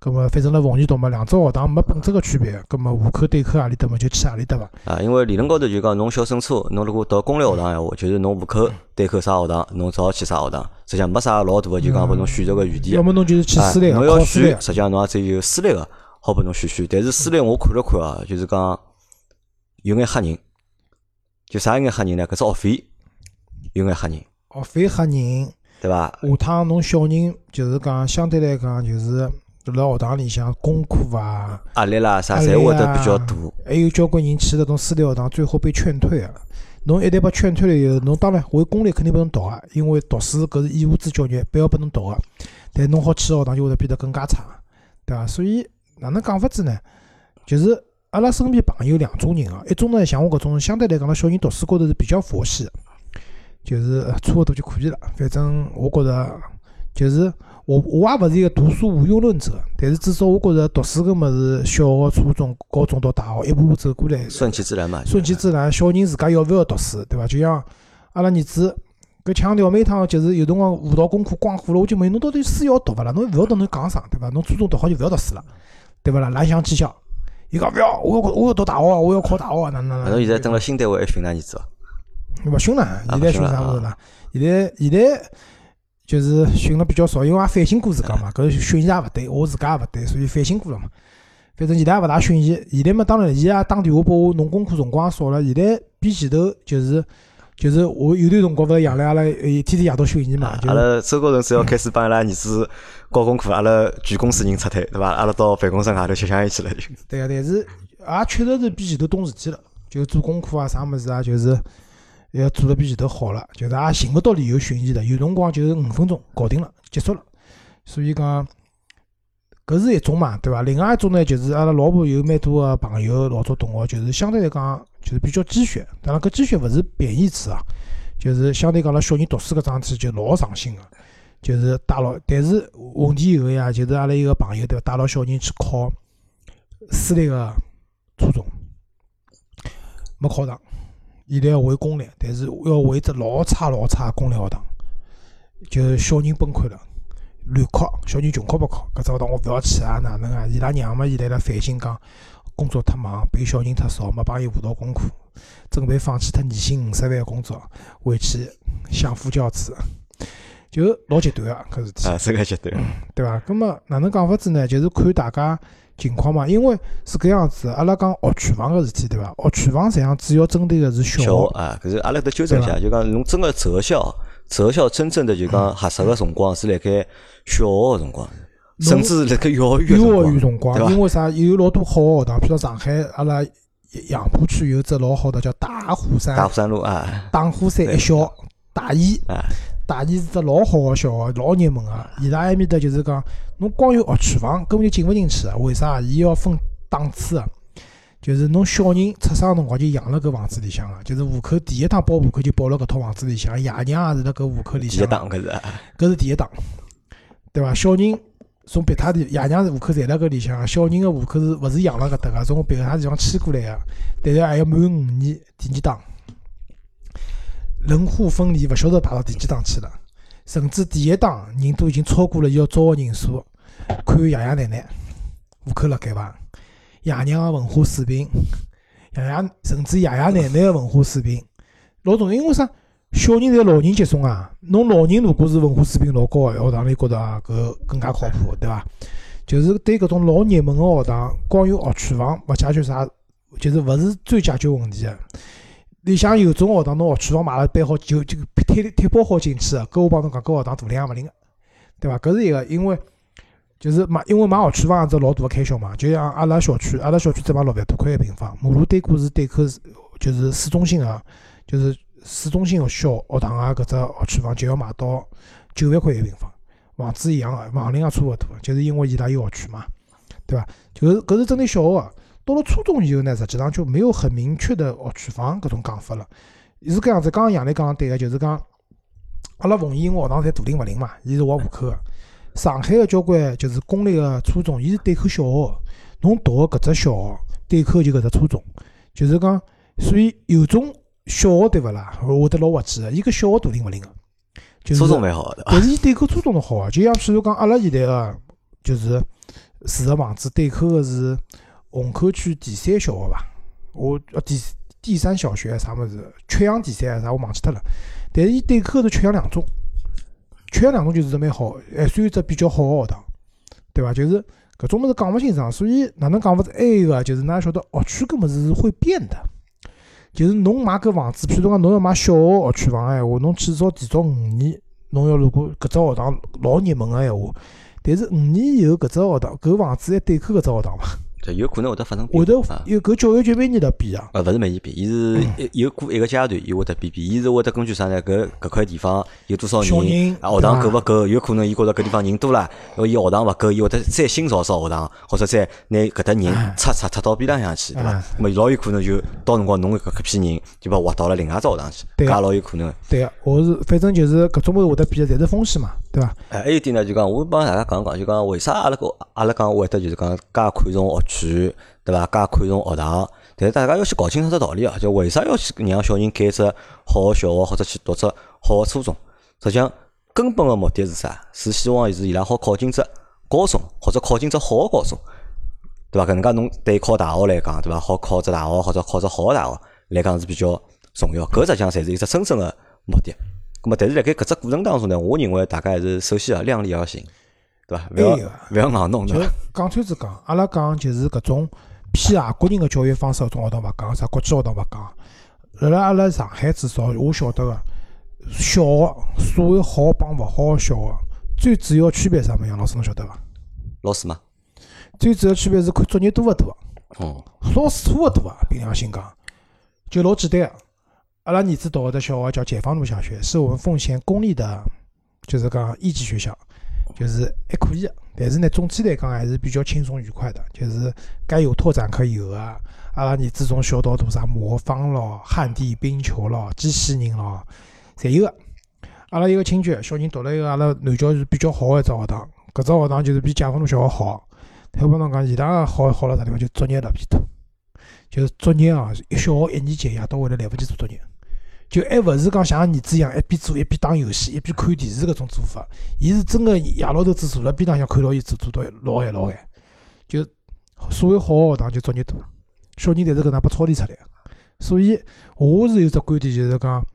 葛末反正辣奉贤读嘛，两只学堂没本质个区别。葛末户口对口何里搭嘛就去何里搭伐。啊，因为理论高头就讲，侬小升初，侬如果读公立学堂闲话，就是侬户口对口啥学堂，侬只好去啥学堂。实际上没啥老大个，就讲拨侬选择个余地要。么侬就是去啊，私立个，侬要选，实际上侬也只有私立个好拨侬选选。但是私立我看了看啊，就是讲有眼吓人。就啥眼吓人呢？搿只学费有眼吓人，学费吓人。对伐？下趟侬小人就是讲相对来讲就是辣学堂里向功课啊，压力啦啥，侪会得啊比较大。还有交关人去搿种私立学堂，最后被劝退啊。侬一旦被劝退了以后，侬当然回公立肯定拨侬读个，因为读书搿是义务制教育，必要拨侬读个。但侬好去个学堂就会得变得更加差，对伐？所以哪能讲法子呢？就是阿拉身边朋友两种人啊，一种呢像我搿种相对来讲，辣小人读书高头是比较佛系的，就是呃差勿多就可以了。反正我觉着就是我我也勿是一个读书无用论者，但是至少我觉着读书搿物事，小学、初中、高中到大学一步步走过来，顺其自然嘛。顺其自然。小人自家要勿要读书，对伐？就像阿拉儿子搿强调每趟就是有辰光辅导功课光火了，我就问侬到底书要读勿啦？侬勿要读侬讲啥，对伐？侬初中读好就勿要读书了，对勿啦？蓝翔技校，伊讲勿要，我要我要读大学，我要考大学，哪能哪能？侬现在蹲辣新单位还训㑚儿子哦？勿训了，现在训啥物事啦？现在现在就是训了比较少，因为也反省过自家嘛，搿训伊也勿对，我自家也勿对，所以反省过了嘛。反正现在也勿大训伊，现在嘛当然伊也打电话拨我弄功课辰光也少了。现在比前头就是就是我有段辰光勿是养了阿拉呃天天夜到训伊嘛，阿拉周高头只要开始帮阿拉儿子搞功课，阿拉全公司人撤退，对伐？阿拉到办公室外头吃香烟去了就。对个，但是也确实是比前头懂事体了，就做功课啊啥物事啊，就是要做得比前头好了，就是也寻勿到理由寻伊了，有辰光就是五分钟搞定了，结束了。所以讲，搿是一种嘛，对伐？另外一种呢，就是阿拉老婆有蛮多个朋友、老早同学，就是相对来讲就是比较鸡血，当然搿鸡血勿是贬义词啊，就是相对讲阿拉小人读书搿桩事就老上心个。就是带牢，但是问题有个呀，就是阿拉一个朋友对伐，带牢小人去考私立个初中，没考上，现在要回公立，但是要回只老差老差公立学堂，就小人崩溃了，乱哭，小人穷哭不哭，搿只学堂我勿要去啊，哪能啊？伊拉娘嘛现在辣反省讲，工作太忙，陪小人太少，没帮伊辅导功课，准备放弃脱年薪五十万工作，回去相夫教子，就老极端个搿事体。啊，这个极端。对伐？咁么哪能讲法子呢？就是看大家情况嘛。因为是搿样子，阿拉讲学区房个事体，对伐？学区房实际上主要针对个是小小学，啊，搿是阿拉得纠正一下，就讲侬真个择校，择校真正的就讲合适个辰光是辣盖小学个辰光，甚至是辣盖幼儿园幼儿园园辰光，因为啥？有老多好个学堂，譬如上海阿拉杨浦区有只老好的叫大虎山大虎山路啊，大虎山一小大一。啊，大一是只老好个小学，老热门个。伊拉埃面搭就是讲，侬光有学区房根本就进勿进去个。为啥？伊要分档次个，就是侬小人出生个辰光就养辣搿房子里向个，就是户口第一趟报户口就报辣搿套房子里向，爷娘也是辣搿户口里第一档搿是啊搿是第一档，对伐？小人从别他地，爷娘是户口侪辣搿里向个，小人个户口是勿是养辣搿搭个？从别他地方迁过来个，但是还要满五年，第二档。人户分离，勿晓得排到第几档去了。甚至第一档人都已经超过了要招的人数，看爷爷奶奶户口辣盖伐？爷娘个文化水平，爷爷甚至爷爷奶奶个文化水平老重要。因为啥？小人侪老人接送啊。侬老人如果是文化水平老高，学堂里觉得搿更加靠谱，对伐？就是对搿种老热门个学堂，光有学区房勿解决啥，就是勿是最解决问题个。里向有种学堂，侬学区房买了办好就就贴贴包好进去个，搿我帮侬讲，搿学堂大灵也勿灵个，对伐？搿是一个，因为就是买，因为买学区房也是老大个开销嘛。就像阿拉小区，阿拉小区只买六万多块一平方，马路对过是对口就是市中心个，就是市中心个小学堂啊，搿只学区房就要买到九万块一平方，房子一样个，房龄也差勿多，就是因为伊拉有学区嘛，对伐？就是搿是针对小学个。到了初中以后呢，实际上就没有很明确的学区房搿种讲法了。是搿样子，刚刚杨磊讲个对个，就是讲阿拉奉贤学堂侪大灵勿灵嘛，伊是划户口个。上海个交关就是公立个初中，伊是对口小学，侬读个搿只小学对口就搿只初中，就是讲，所以有种小学对勿啦，会得老滑稽个，伊搿小学大灵勿灵个，就是初中蛮好的，但是伊对口初中的好啊，就像譬如讲阿拉现在个就是住个房子对口个是虹口区第三小学伐？我呃第第三小学啥物事？曲阳第三啥？我忘记脱了。但是伊对口是曲阳两中，缺氧两中就是只蛮好，还算一只比较好个学堂，对伐？就是搿种物事讲勿清爽，所以哪能讲法子？还有个就是㑚晓得学区搿物事是会变的。就是侬买搿房子，譬如讲侬要买小学学区房个闲话，侬至少提早五年，侬要如果搿只学堂老热门个闲话，但是五年以后搿只学堂搿房子还对口搿只学堂伐？对，有可能会得发生变会得啊。有搿教育局每年辣变啊。呃，勿是每年变，伊是一有过一个阶段，伊会得变变。伊是会得根据啥呢？搿搿块地方有多少小人啊学堂够对勿够？有可能伊觉着搿地方人多啦，因为伊学堂勿够，伊会得再新造造学堂，或者再拿搿搭人哎拆拆拆到边浪向去，对伐哎？那么老有可能就到辰光侬搿批人就把划到了另外一只学堂去，搿也老有可能的。对个，我是反正就是搿种物事会得变的，侪是风险嘛，对伐？哎，还有一点呢，就讲我帮大家讲讲，就讲为啥阿拉个阿拉讲会得就是讲介看重学区，对伐？介看重学堂，但是大家要去搞清楚只道理啊，就为啥要去让小人拣只好个小学或者去读只好个初中？实际上根本个目的是啥？是希望是伊拉好考进只高中，或者考进只好个高中，对伐？搿能介侬对考大学来讲，对伐？好考只大学或者考只好个大学来讲是比较重要，搿实际上才是一只真正个目的。咁么，但是辣盖搿只过程当中呢，我认为大家还是首先要量力而行，对伐？勿要勿要硬弄，就？讲穿子讲，阿拉讲就是搿种偏外国人个教育方式搿种学堂勿讲，啥国际学堂勿讲。辣辣阿拉上海至少我晓得个小学，所谓好帮勿好个小学，最主要区别啥物事？杨老师侬晓得伐？老师嘛，最主要区别是看作业多勿多。哦，老师差勿多啊，凭良心讲，就老简单个。阿拉儿子读的小学叫解放路小学，是我们奉贤公立的，就是讲一级学校，就是还可以的。但是呢，总体来讲还是比较轻松愉快的，就是该有拓展可以有啊。阿拉儿子从小到大啥魔方咯、旱地冰球咯、机器人咯，侪有个。阿拉一个亲戚小人读了一个阿拉南郊是比较好个一只学堂，搿只学堂就是比解放路小学好。我帮侬讲，伊拉个好好了啥地方？就作业特别多，就是作业啊，一小学一年级夜到回来来勿及做作业，就还勿是讲像儿子一样一边做一边打游戏一边看电视搿种做法，伊是真个夜老头子坐辣边浪向看牢伊做做到老晚老晚，就所谓好学堂就作业多，小人侪是搿能拨操练出来个。所以我是有只观点，就是讲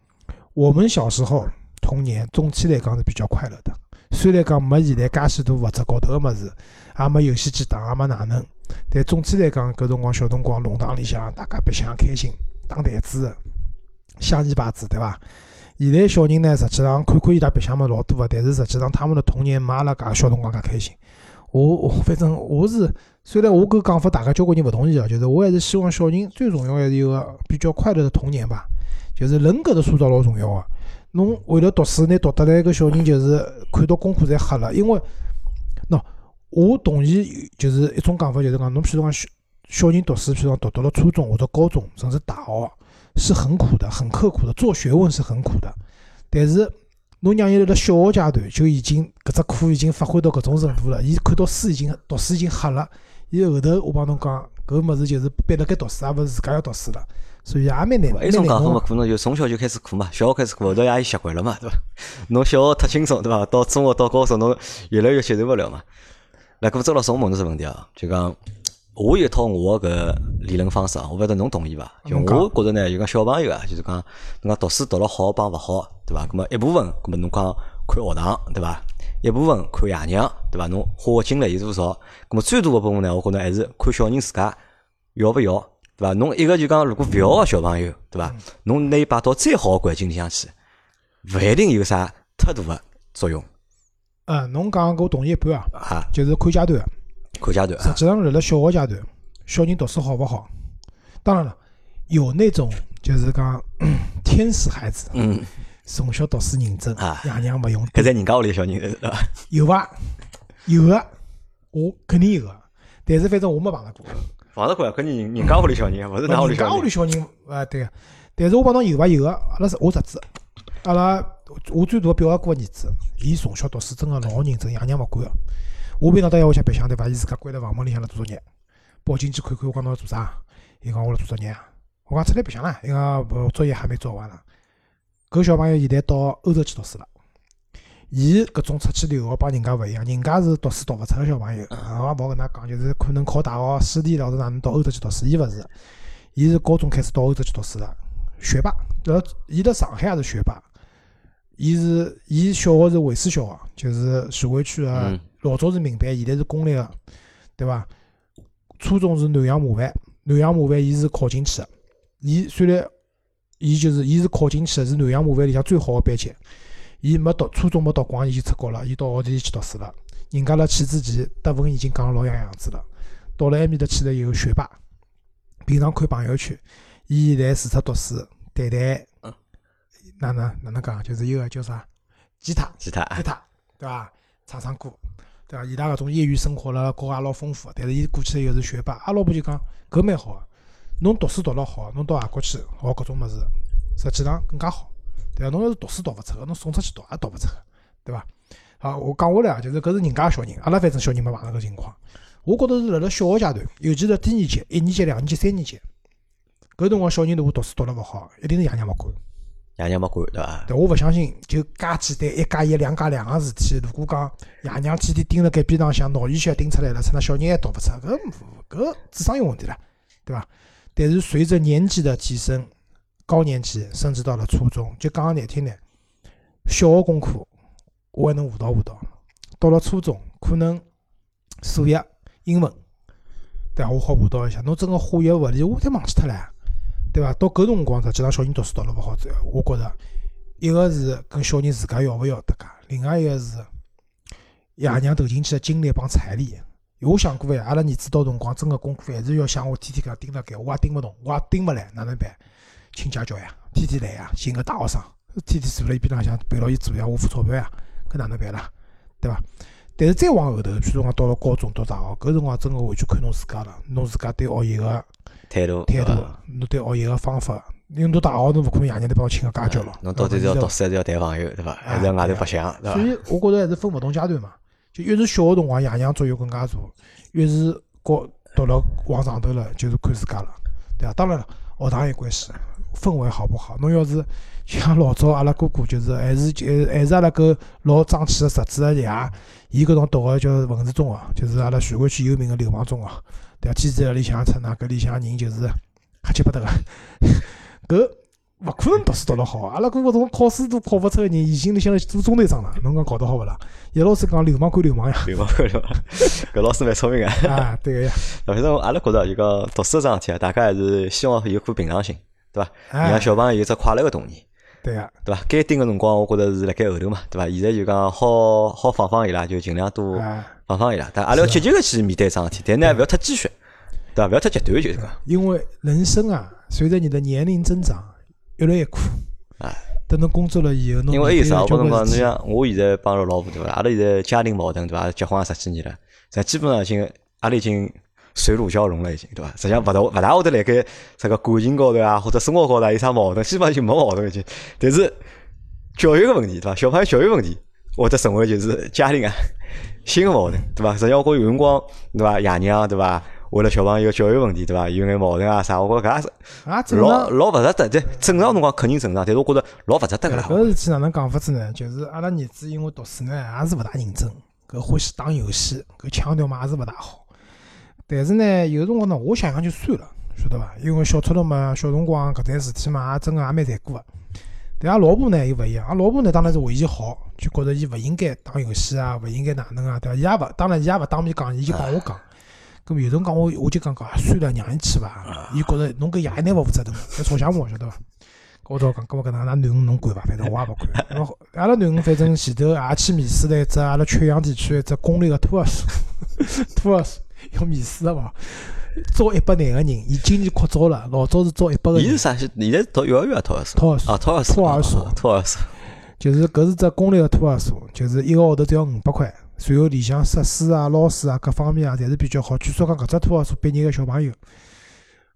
我们小时候童年总体来讲是比较快乐的。虽然讲没现在介许多物质高头个物事，也没游戏机打，也没哪能，但总体来讲，搿辰光小辰光弄堂里向大家白相开心，打弹子个、香烟牌子，对伐？现在小人呢，实际上看看伊拉白相物老多个，但是实际上他们的童年没阿拉介小辰光介开心。我反正我是，虽然我搿讲法大家交关人勿同意啊，就是我还是希望小人最重要还是有个比较快乐的童年吧。就是人格的塑造老重要个。侬为了读书，拿读得来个小人就是看到功课侪黑了，因为喏，我同意就是一种讲法，就是讲侬譬如讲小小人读书，譬如讲读到了初中或者高中，甚至大学是很苦的，很刻苦的，做学问是很苦的。但是侬让伊辣辣小学阶段就已经搿只课已经发挥到搿种程度了，伊看到书已经读书已经黑了，伊后头我帮侬讲搿物事就是逼辣盖读书，也勿是自家要读书了。所以也蛮难，一种讲法嘛，可能就从小就开始苦嘛，小学开始苦，后头也习惯了嘛，对伐？*laughs* 侬小学太轻松，对伐？到中学到高中，侬越来越接受勿了嘛。来，搿周老师，我问侬只问题啊，就讲我有一套我搿理论方式啊，我勿晓得侬同意伐？就我觉着呢，就讲小朋友啊，就是讲侬讲读书读了好帮勿好，对伐？搿么一部分，搿么侬讲看学堂，对伐？一部分看爷娘，对伐？侬花个精力有多少？搿么最大个部分呢，我觉着还是看小人自家要勿要。对伐？侬一个就讲，如果勿要个小朋友，对伐？侬拿伊摆到再好个环境里向去，勿一定有啥太大个作用。嗯，侬讲个我同意一半啊。啊，就是看阶段。看阶段。实际上，辣辣小学阶段，小人读书好勿好？当然了，有那种就是讲 *clears throat* 天使孩子，嗯，从小读书认真，爷娘勿用。搿在人家屋里小人是伐？有伐？有个，我肯定有个，但是反正我没碰到过。碰着过，肯定人人家屋里小人，勿是㑚屋里小人。人家屋里小人，啊对个。但是我帮侬有伐？有个，阿拉是我侄子，阿拉我最大表阿哥个儿子，伊从小读书真个老认真，爷娘勿管个。我平常到屋里向白相对伐？伊自家关在房门里向辣做作业，跑进去看看我讲侬做啥？伊讲我辣做作业啊。我讲出来白相啦，伊讲作业还没做完呢。搿小朋友现在到欧洲去读书了。伊搿种出去留学帮人家勿一样，人家是读书读勿出个小朋友，我也冇跟㑚讲，就是可能考大学、师弟老是哪能到欧洲去读书，伊勿是，伊是高中开始到欧洲去读书了，学霸，呃，伊辣上海也是学霸，伊是伊小学是卫斯小学，就是徐汇区个，老早是民办，现在是公立个，对伐？初中是南洋模范，南洋模范伊是考进去个，伊虽然伊就是伊是考进去个，是南洋模范里向最好个班级。伊没读初中没读光，伊就出国了。伊到奥地利去读书了。人家辣去之前，德文已经讲老样样子了。到了埃面搭去了以后，学霸。平常看朋友圈，伊现在除脱读书，弹弹，哪能哪能讲？就是一个叫啥？吉他，吉他，吉他，对伐？唱唱歌，对伐？伊拉搿种业余生活了，搞也老丰富。但是伊过去又是学霸。阿拉婆就讲，搿蛮好。侬读书读了好，侬到外国去学搿种物事，实际上更加好。对伐？侬要是读书读勿出个，侬送出去读也读勿出个，对伐？好，我讲下来啊，就是搿是人家小人，阿拉反正小人没碰到搿情况。我觉着是辣辣小学阶段，尤其是低年级、一年级、两年级、三年级，搿辰光小人如果读书读了勿好，一定是爷娘勿管。爷娘勿管，对伐？但，我勿相信就介简单一加一、两加两个事体。如果讲爷娘天天盯辣盖边浪向，脑力血盯出来了，趁那小人还读勿出，搿搿智商有问题了，对伐？但是随着年纪的提升。高年级甚至到了初中，就讲难听点，小学功课我还能辅导辅导，到了初中可能数学、英文，对伐？我好辅导一下。侬真个化学、物理，我侪忘记脱了，对伐？到搿辰光，实际上小人读书读了勿好，我觉着一个是跟小人自家要勿要得家，另外一个是爷娘投进去的精力帮财力。我想过呀，阿拉儿子到辰光真个功课还是要像我天天搿样盯辣盖，我也盯勿动，我也盯勿来，哪能办？请家教呀，天天来呀，寻个大学生，天天坐辣伊边浪向陪牢伊做呀，我付钞票呀，搿哪能办啦？对伐？但是再往后头，譬如讲到了高中、读大学，搿辰光真个完全看侬自家了，侬自家对学习个态度、态度，侬对学习个方法。因为读大学侬勿可能爷娘得帮我请个家教咯。侬到底是要读书还是要谈朋友，对伐？还是要外头白相，对伐？所以我觉着还是分勿同阶段嘛。就越是小个辰光，爷娘作用更加大；越是高读了往上头了，就是看自家了。对伐？当然了，学堂有关系，氛围好不好？侬要是像老早阿拉哥哥，就是还是就还是阿拉搿老争气个侄子个爷，伊搿种读个叫文字中学，就是阿拉徐汇区有名个流氓中学，对伐？天天辣里向出那搿里向人就是黑七八搭个，*laughs* *laughs* 搿。勿可能读书读了好，阿拉哥哥种考试都考勿出个人，已经里向做中队长了。侬讲搞得好勿啦？叶老师讲流氓归流氓呀，*laughs* 流氓归流氓，搿老师蛮聪明个。啊，对个呀。反正阿拉觉着就讲读书桩事体啊，大家还是希望有颗平常心，对伐？让小朋友有只快乐个童年。对啊，对伐？该盯个辰光，我觉着是辣盖后头嘛，对伐？现在就讲好好放放伊拉，就尽量多放放伊拉。但阿拉要积极个去面对桩事体，但呢，勿要太鸡血，对伐？勿要太极端，就是讲。因为人生啊，随着你的年龄增长。越来越苦，哎，等侬工作了以后，因为有啥？我跟侬讲，侬像我现在帮着老婆对伐？阿拉现在家庭矛盾对伐？结婚也十几年了，咱基本上已经阿拉已经水乳交融了，已经对伐？实际上勿大勿大会得辣盖这个感情高头啊，或者生活高头有啥矛盾，基本上就没矛盾已经。但是教育个问题对伐？小朋友教育问题，或者成为就是家庭啊新个矛盾对伐？实际上我觉有辰光对伐？爷娘对伐？为了小朋友教育问题，对伐？有眼矛盾啊啥？我觉搿也是老老勿值得。对，正常辰光肯定正常，但是我觉着老勿值得个啦。搿事体哪能讲法子呢？就是阿拉儿子因为读书呢，也是勿大认真，搿欢喜打游戏，搿腔调嘛也是勿大好。但是呢，有辰光呢，我想想就算了，晓得伐？因为小出头嘛，小辰光搿点事体嘛，也真个也蛮残酷个。但阿拉老婆呢又勿一样，阿拉老婆呢当然是为伊好，就觉着伊勿应该打游戏啊，勿应该哪能啊，对伐？伊也勿，当然伊也勿当面讲，伊就帮我讲。咁有辰光我我就讲讲，算了，让伊去伐。伊觉着侬搿爷拿勿负责任，要吵相骂，晓得伐？我头讲，搿么搿能，㑚囡恩侬管伐？反正我也勿管。阿拉囡恩反正前头也去面试了一只阿拉曲阳地区一只公立个托儿所，托儿所要面试个伐？招一百廿个人，伊今年扩招了，老早是招一百个人。伊是啥？现在读幼儿园托儿所？托儿所啊，托儿所，托儿所，托儿所。就是搿是只公立个托儿所，就是一个号头只要五百块。然后里向设施啊、老师啊各方面啊，侪是比较好。据说讲搿只托儿所毕业个小朋友，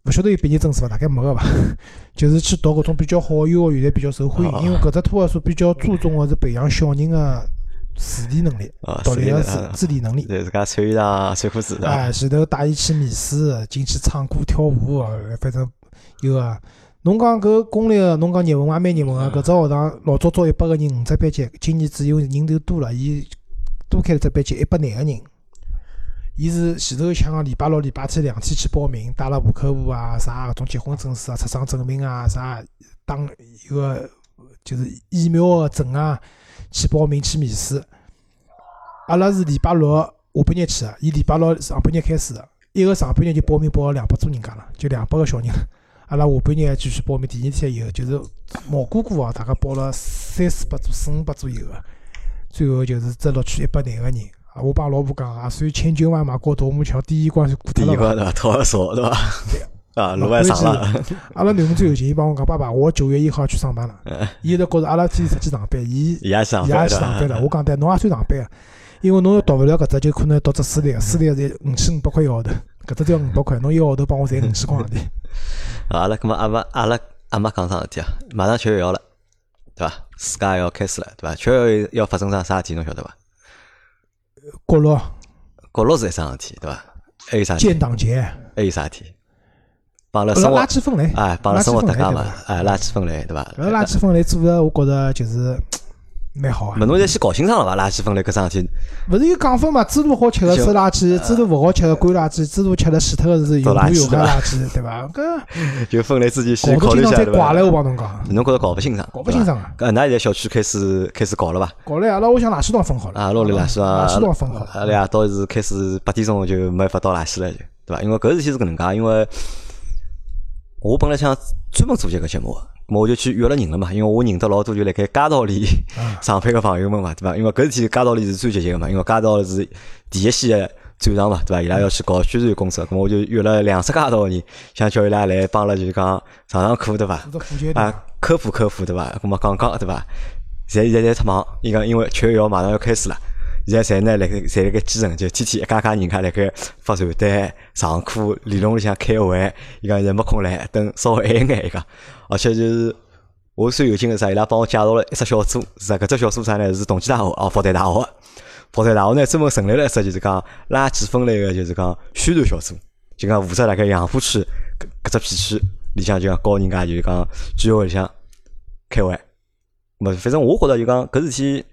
勿晓得有毕业证书伐？大概没个伐？*laughs* 就是去读搿种比较好个幼儿园，侪比较受欢迎。因为搿只托儿所比较注重个是培养小人个自理能力、独立个自自理能力。对，自家穿衣裳、穿裤子。哎，前头带伊去面试，进去唱歌跳舞，反正有啊。侬讲搿公立个，侬讲热门也蛮热门个。搿只学堂老早招一百个人，五只班级，今年只有人头多了，伊。多开了只班级，一百廿个人。伊是前头像礼拜六、礼拜天两天去报名，带了户口簿啊、啥搿种结婚证书啊、出生证明啊、啥当一个就是疫苗个证啊，去报名去面试。阿拉是礼拜六下半日去个，伊礼拜六上半日开始个，一个上半日就报名报了两百多人家了，就两百个小人。阿拉下半日还继续报名，第二天以后就是毛姑姑哦，大概报了三四百组、四五百左右个。最后就是只录取一百廿个人啊！我帮老婆讲啊，算千军万马过独木桥，第一关就过第一关对伐？托儿所对伐？啊，路还长了。阿拉囡恩最有劲，伊帮我讲，爸爸，我九月一号去上班了。伊在觉着阿拉天天出去上班，伊伊也去上班了。*laughs* 我讲对，侬也算上班啊，因为侬要读勿了搿只，就可能要读只私立，私立才五千五百块一个号头，搿只要五百块，侬一个号头帮我赚五千块钿。*laughs* 好了，搿么阿妈阿拉阿妈讲桩事体啊，马上七月一号了。对伐？暑假要开始了，对伐？确要要发生桩啥事体，侬晓得伐？国六，国六是一桩事体，对伐？还有啥？建党节，还有啥事体？帮了生活垃圾分类，哎，帮了生活搭界嘛，哎，垃圾分类，对伐？搿垃圾分类做的，我觉着就是。*tsk* 蛮好啊！侬现在先搞清爽了伐？垃圾分类搿桩事体，勿是有讲法嘛？猪肚好吃个收垃圾，猪肚勿好吃个归垃圾，猪肚吃了死脱个是有毒有害垃圾，对伐？搿 *laughs* 就分类自己先考虑一下对伐？我帮侬讲，侬觉着搞勿清爽？搞勿清爽啊！搿㑚现在小区开始开始搞了伐？搞了，阿拉屋里向垃圾桶分好了。啊，屋里垃圾桶，垃圾桶分好了。阿拉到是开始八点钟就没法倒垃圾了，就对伐？因为搿事体是搿能介，因为我本来想专门做一个节目。么我就去约了人了嘛，因为我认得老多就辣盖街道里 *laughs* 上班个朋友们嘛，对伐？因为搿事体街道里是最积极个嘛，因为街道是第一线个战场嘛，对伐？伊拉要去搞宣传工作，咁我就约了两只街道个人，想叫伊拉来帮了，就是讲上上课，对伐？啊，科普科普，对伐？咁么讲讲，对伐？现在现在特忙，伊讲因为七月一号马上要开始了。现在侪呢，辣盖侪辣盖基层，就天天一家家人家辣盖发传单、上课、理论里向开会。伊讲现在没空来，等稍微晚一眼。伊讲，而且就是我算有劲个啥，伊拉帮我介绍了一只小组，是搿只小组啥呢？是同济大学哦，复旦大学。复旦大学呢，专门成立了一只就是讲垃圾分类个，就是讲宣传小组，就讲负责辣盖杨浦区搿搿只片区里向就讲教人家就是讲居委会里向开会。么反正我觉着就讲搿事体，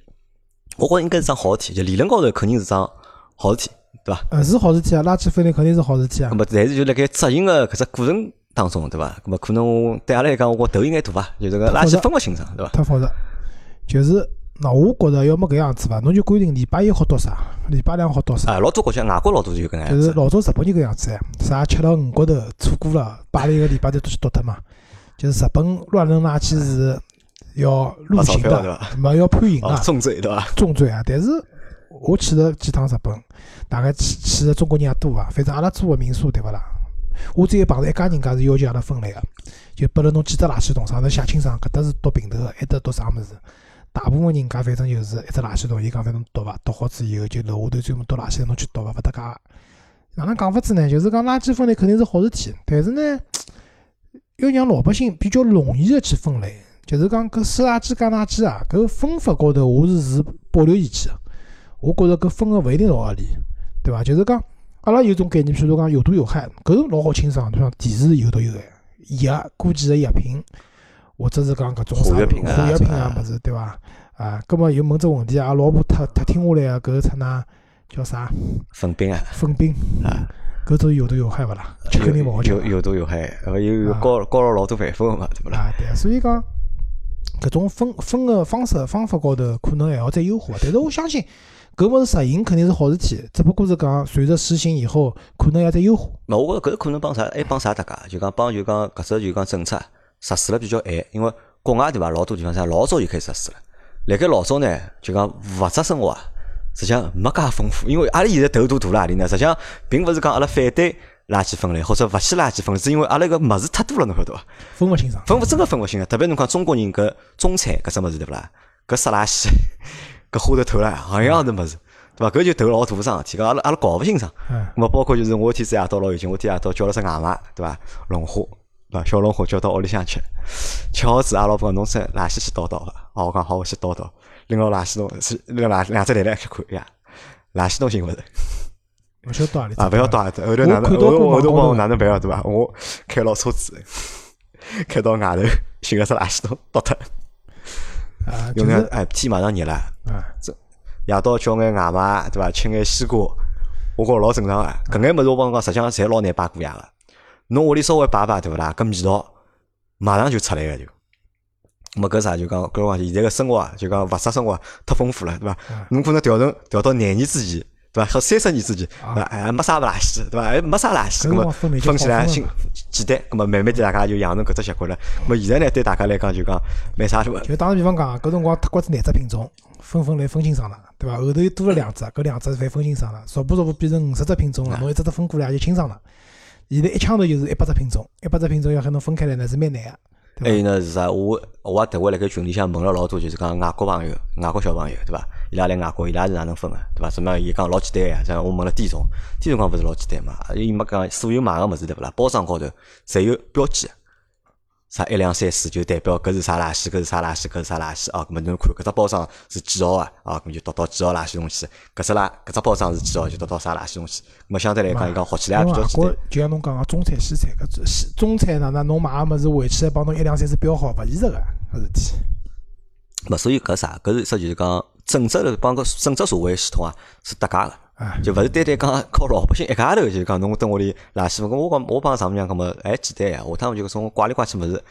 我觉着应该是桩好事体，就理论高头肯定是桩好事体，对伐？呃，是好事体啊，垃圾分类肯定是好事体啊那。么，但是就辣盖执行个搿只过程当中，对伐？那么可能对阿拉来讲，我觉头有眼大伐，就这个垃圾分勿清爽，对伐？太复杂，就是那我觉着要么搿样子伐，侬就规定礼拜一好读啥，礼拜两好读啥。啊，老多国家，外国老多就搿能样子。就是老早日本就搿样子哎，啥吃了五骨头错过了，摆了一个礼拜头都去读脱嘛。就是日本乱扔垃圾是要入刑的伐，没要判刑啊，啊，重罪对伐？重罪啊。但是我去了几趟日本，大概去去的中国人也多啊。反正阿拉住个民宿对勿啦？我只有碰着一家人家是要求阿拉分类个，就拨了侬几只垃圾桶，上头写清爽，搿搭是倒平头个，埃搭倒啥物事。大部分人家反正就是一只垃圾桶，伊讲反正倒伐，倒好之以后就楼下头专门倒垃圾，侬去倒伐，勿搭界。哪能讲法子呢？就是讲垃圾分类肯定是好事体，但是呢，要让老百姓比较容易的去分类。就是讲搿收垃圾、加垃圾啊，搿分法高头我是持保留意见个。我觉着搿分个勿一定老合理，对伐？就是讲阿拉有种概念，譬如讲有毒有害，搿种老好清爽，对伐？电视有毒有害，药过期个药品，或者是讲搿种啥化学品啊化学品啊物事，对伐？啊，葛末又问只问题啊，老婆太太听下来个搿出㑚叫啥粉饼啊，粉饼，啊，搿种有毒有害勿啦？吃肯定勿好吃有有毒有害，呃，有有啊高高了老多烦恼个嘛，对勿啦？啊，对，所以讲搿种分分个方式方法高头可能还要再优化，但是我相信搿物事实行肯定是好事体，只不过是讲随着实行以后，可能要再优化。嘛，我觉着搿可能帮啥？还帮啥搭界？就讲帮就讲搿只就讲政策实施了比较晚，因为国外对伐？老多地方啥老早就开始实施了。辣盖老早呢，就讲物质生活啊，实际上没介丰富，因为阿拉现在头大大辣何里呢？实际上并勿是讲阿拉反对垃圾分类或者勿去垃圾分类，是因为阿拉搿物事太多了，侬晓得伐？分勿清爽。分勿真个分勿清个，特别侬看中国人搿中餐搿只物事对勿啦？搿杀垃圾，*laughs* 搿花头头唻，行样子物事，对伐？搿就头老大桩事体，搿阿拉阿拉搞勿清爽。嗯，包括就是我天子夜到老有劲，我天夜到叫了只外卖，对伐？龙虾，对伐？小龙虾叫到屋里向吃，吃好子，阿拉老婆讲侬只垃圾去倒倒伐？哦，我讲好，我去倒倒，拎牢垃圾桶是拎垃两只袋袋去看呀，垃圾桶寻勿着勿晓得到何里啊，勿要倒，后头哪能我后头过后头帮我哪能办啊？对伐？我开牢车子，开到外头寻个只垃圾桶倒脱，啊，就是用眼哎天马上热了。啊，夜到叫眼外卖，对伐？吃眼西瓜，我觉着老正常个。搿眼物事我帮侬讲，实际上侪老难摆过夜个。侬屋里稍微摆摆，对勿啦？搿味道马上就出来个就。咁么搿啥就讲，搿讲现在个生活啊，就讲物质生活啊太丰富了，对伐嗯？侬可能调成调到廿年之前，对伐？和三十年之前，对伐？哎，没啥垃圾，对伐？还没啥垃圾，搿辰咁么光分起来新简单，那么慢慢点大家就养成搿只习惯了。那么现在呢，对大家来讲就讲没啥路。就打个比方讲，搿辰光脱瓜子廿只品种，分分类分清爽了，对伐？后头又多了两只，搿两只侪分清爽了，逐步逐步变成五十只品种了，侬一只只分过来也就清爽了。现在一枪头就是一百只品种，一百只品种要喊侬分开来呢是蛮难个，还有呢是啥？我我也特为辣盖群里向问了老多，就是讲外国朋友、外国小朋友，对伐？伊拉来外国，伊拉是哪能分个，对伐？什么？伊讲老简单呀，像我问了店总，店总讲勿是老简单嘛？伊没讲所有买个物事对勿啦？包装高头侪有标记的，啥一两三四就代表搿是啥垃圾，搿是啥垃圾，搿是啥垃圾啊？搿么侬看搿只包装是几号啊？啊，搿么就读到几号垃圾东西。搿只垃搿只包装是几号就读到啥垃圾桶去。搿么相对来讲，伊讲学起来也比较简单。就像侬讲个中餐西餐，搿西中餐哪能侬买个物事回去还帮侬一两三四标好，勿现实个搿事体。勿，所以搿啥？搿是说就是讲整只的帮个整只社会系统啊是搭界个。啊，就勿是单单讲靠老百姓一家头，就是讲侬蹲屋里垃圾，搿我讲我帮丈母娘讲么，还简单呀，下趟就搿种怪里怪气物事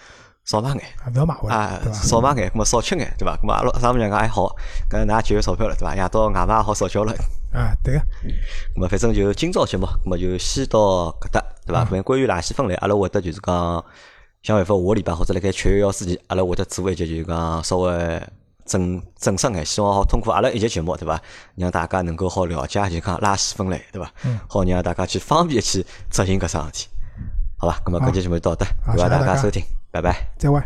少买眼啊勿要买回来？少买眼，搿么少吃眼，对伐？搿么阿拉丈母娘讲还好，搿㑚节约钞票了，对伐？夜到外卖也好少叫了，啊，对个，搿么反正就今朝节目，搿么就先到搿搭，对伐？反正关于垃圾分类，阿拉会得就是讲想办法下个礼拜或者辣盖七月一号之前，阿拉会得做一节就是讲稍微正正式眼，希望好通过阿拉一节节目，对伐？让大家能够好了解就讲垃圾分类，对伐？好让大家去方便去执行搿桩事体，好吧？咁么搿节节目就到这，感谢大家收听，拜拜。再会。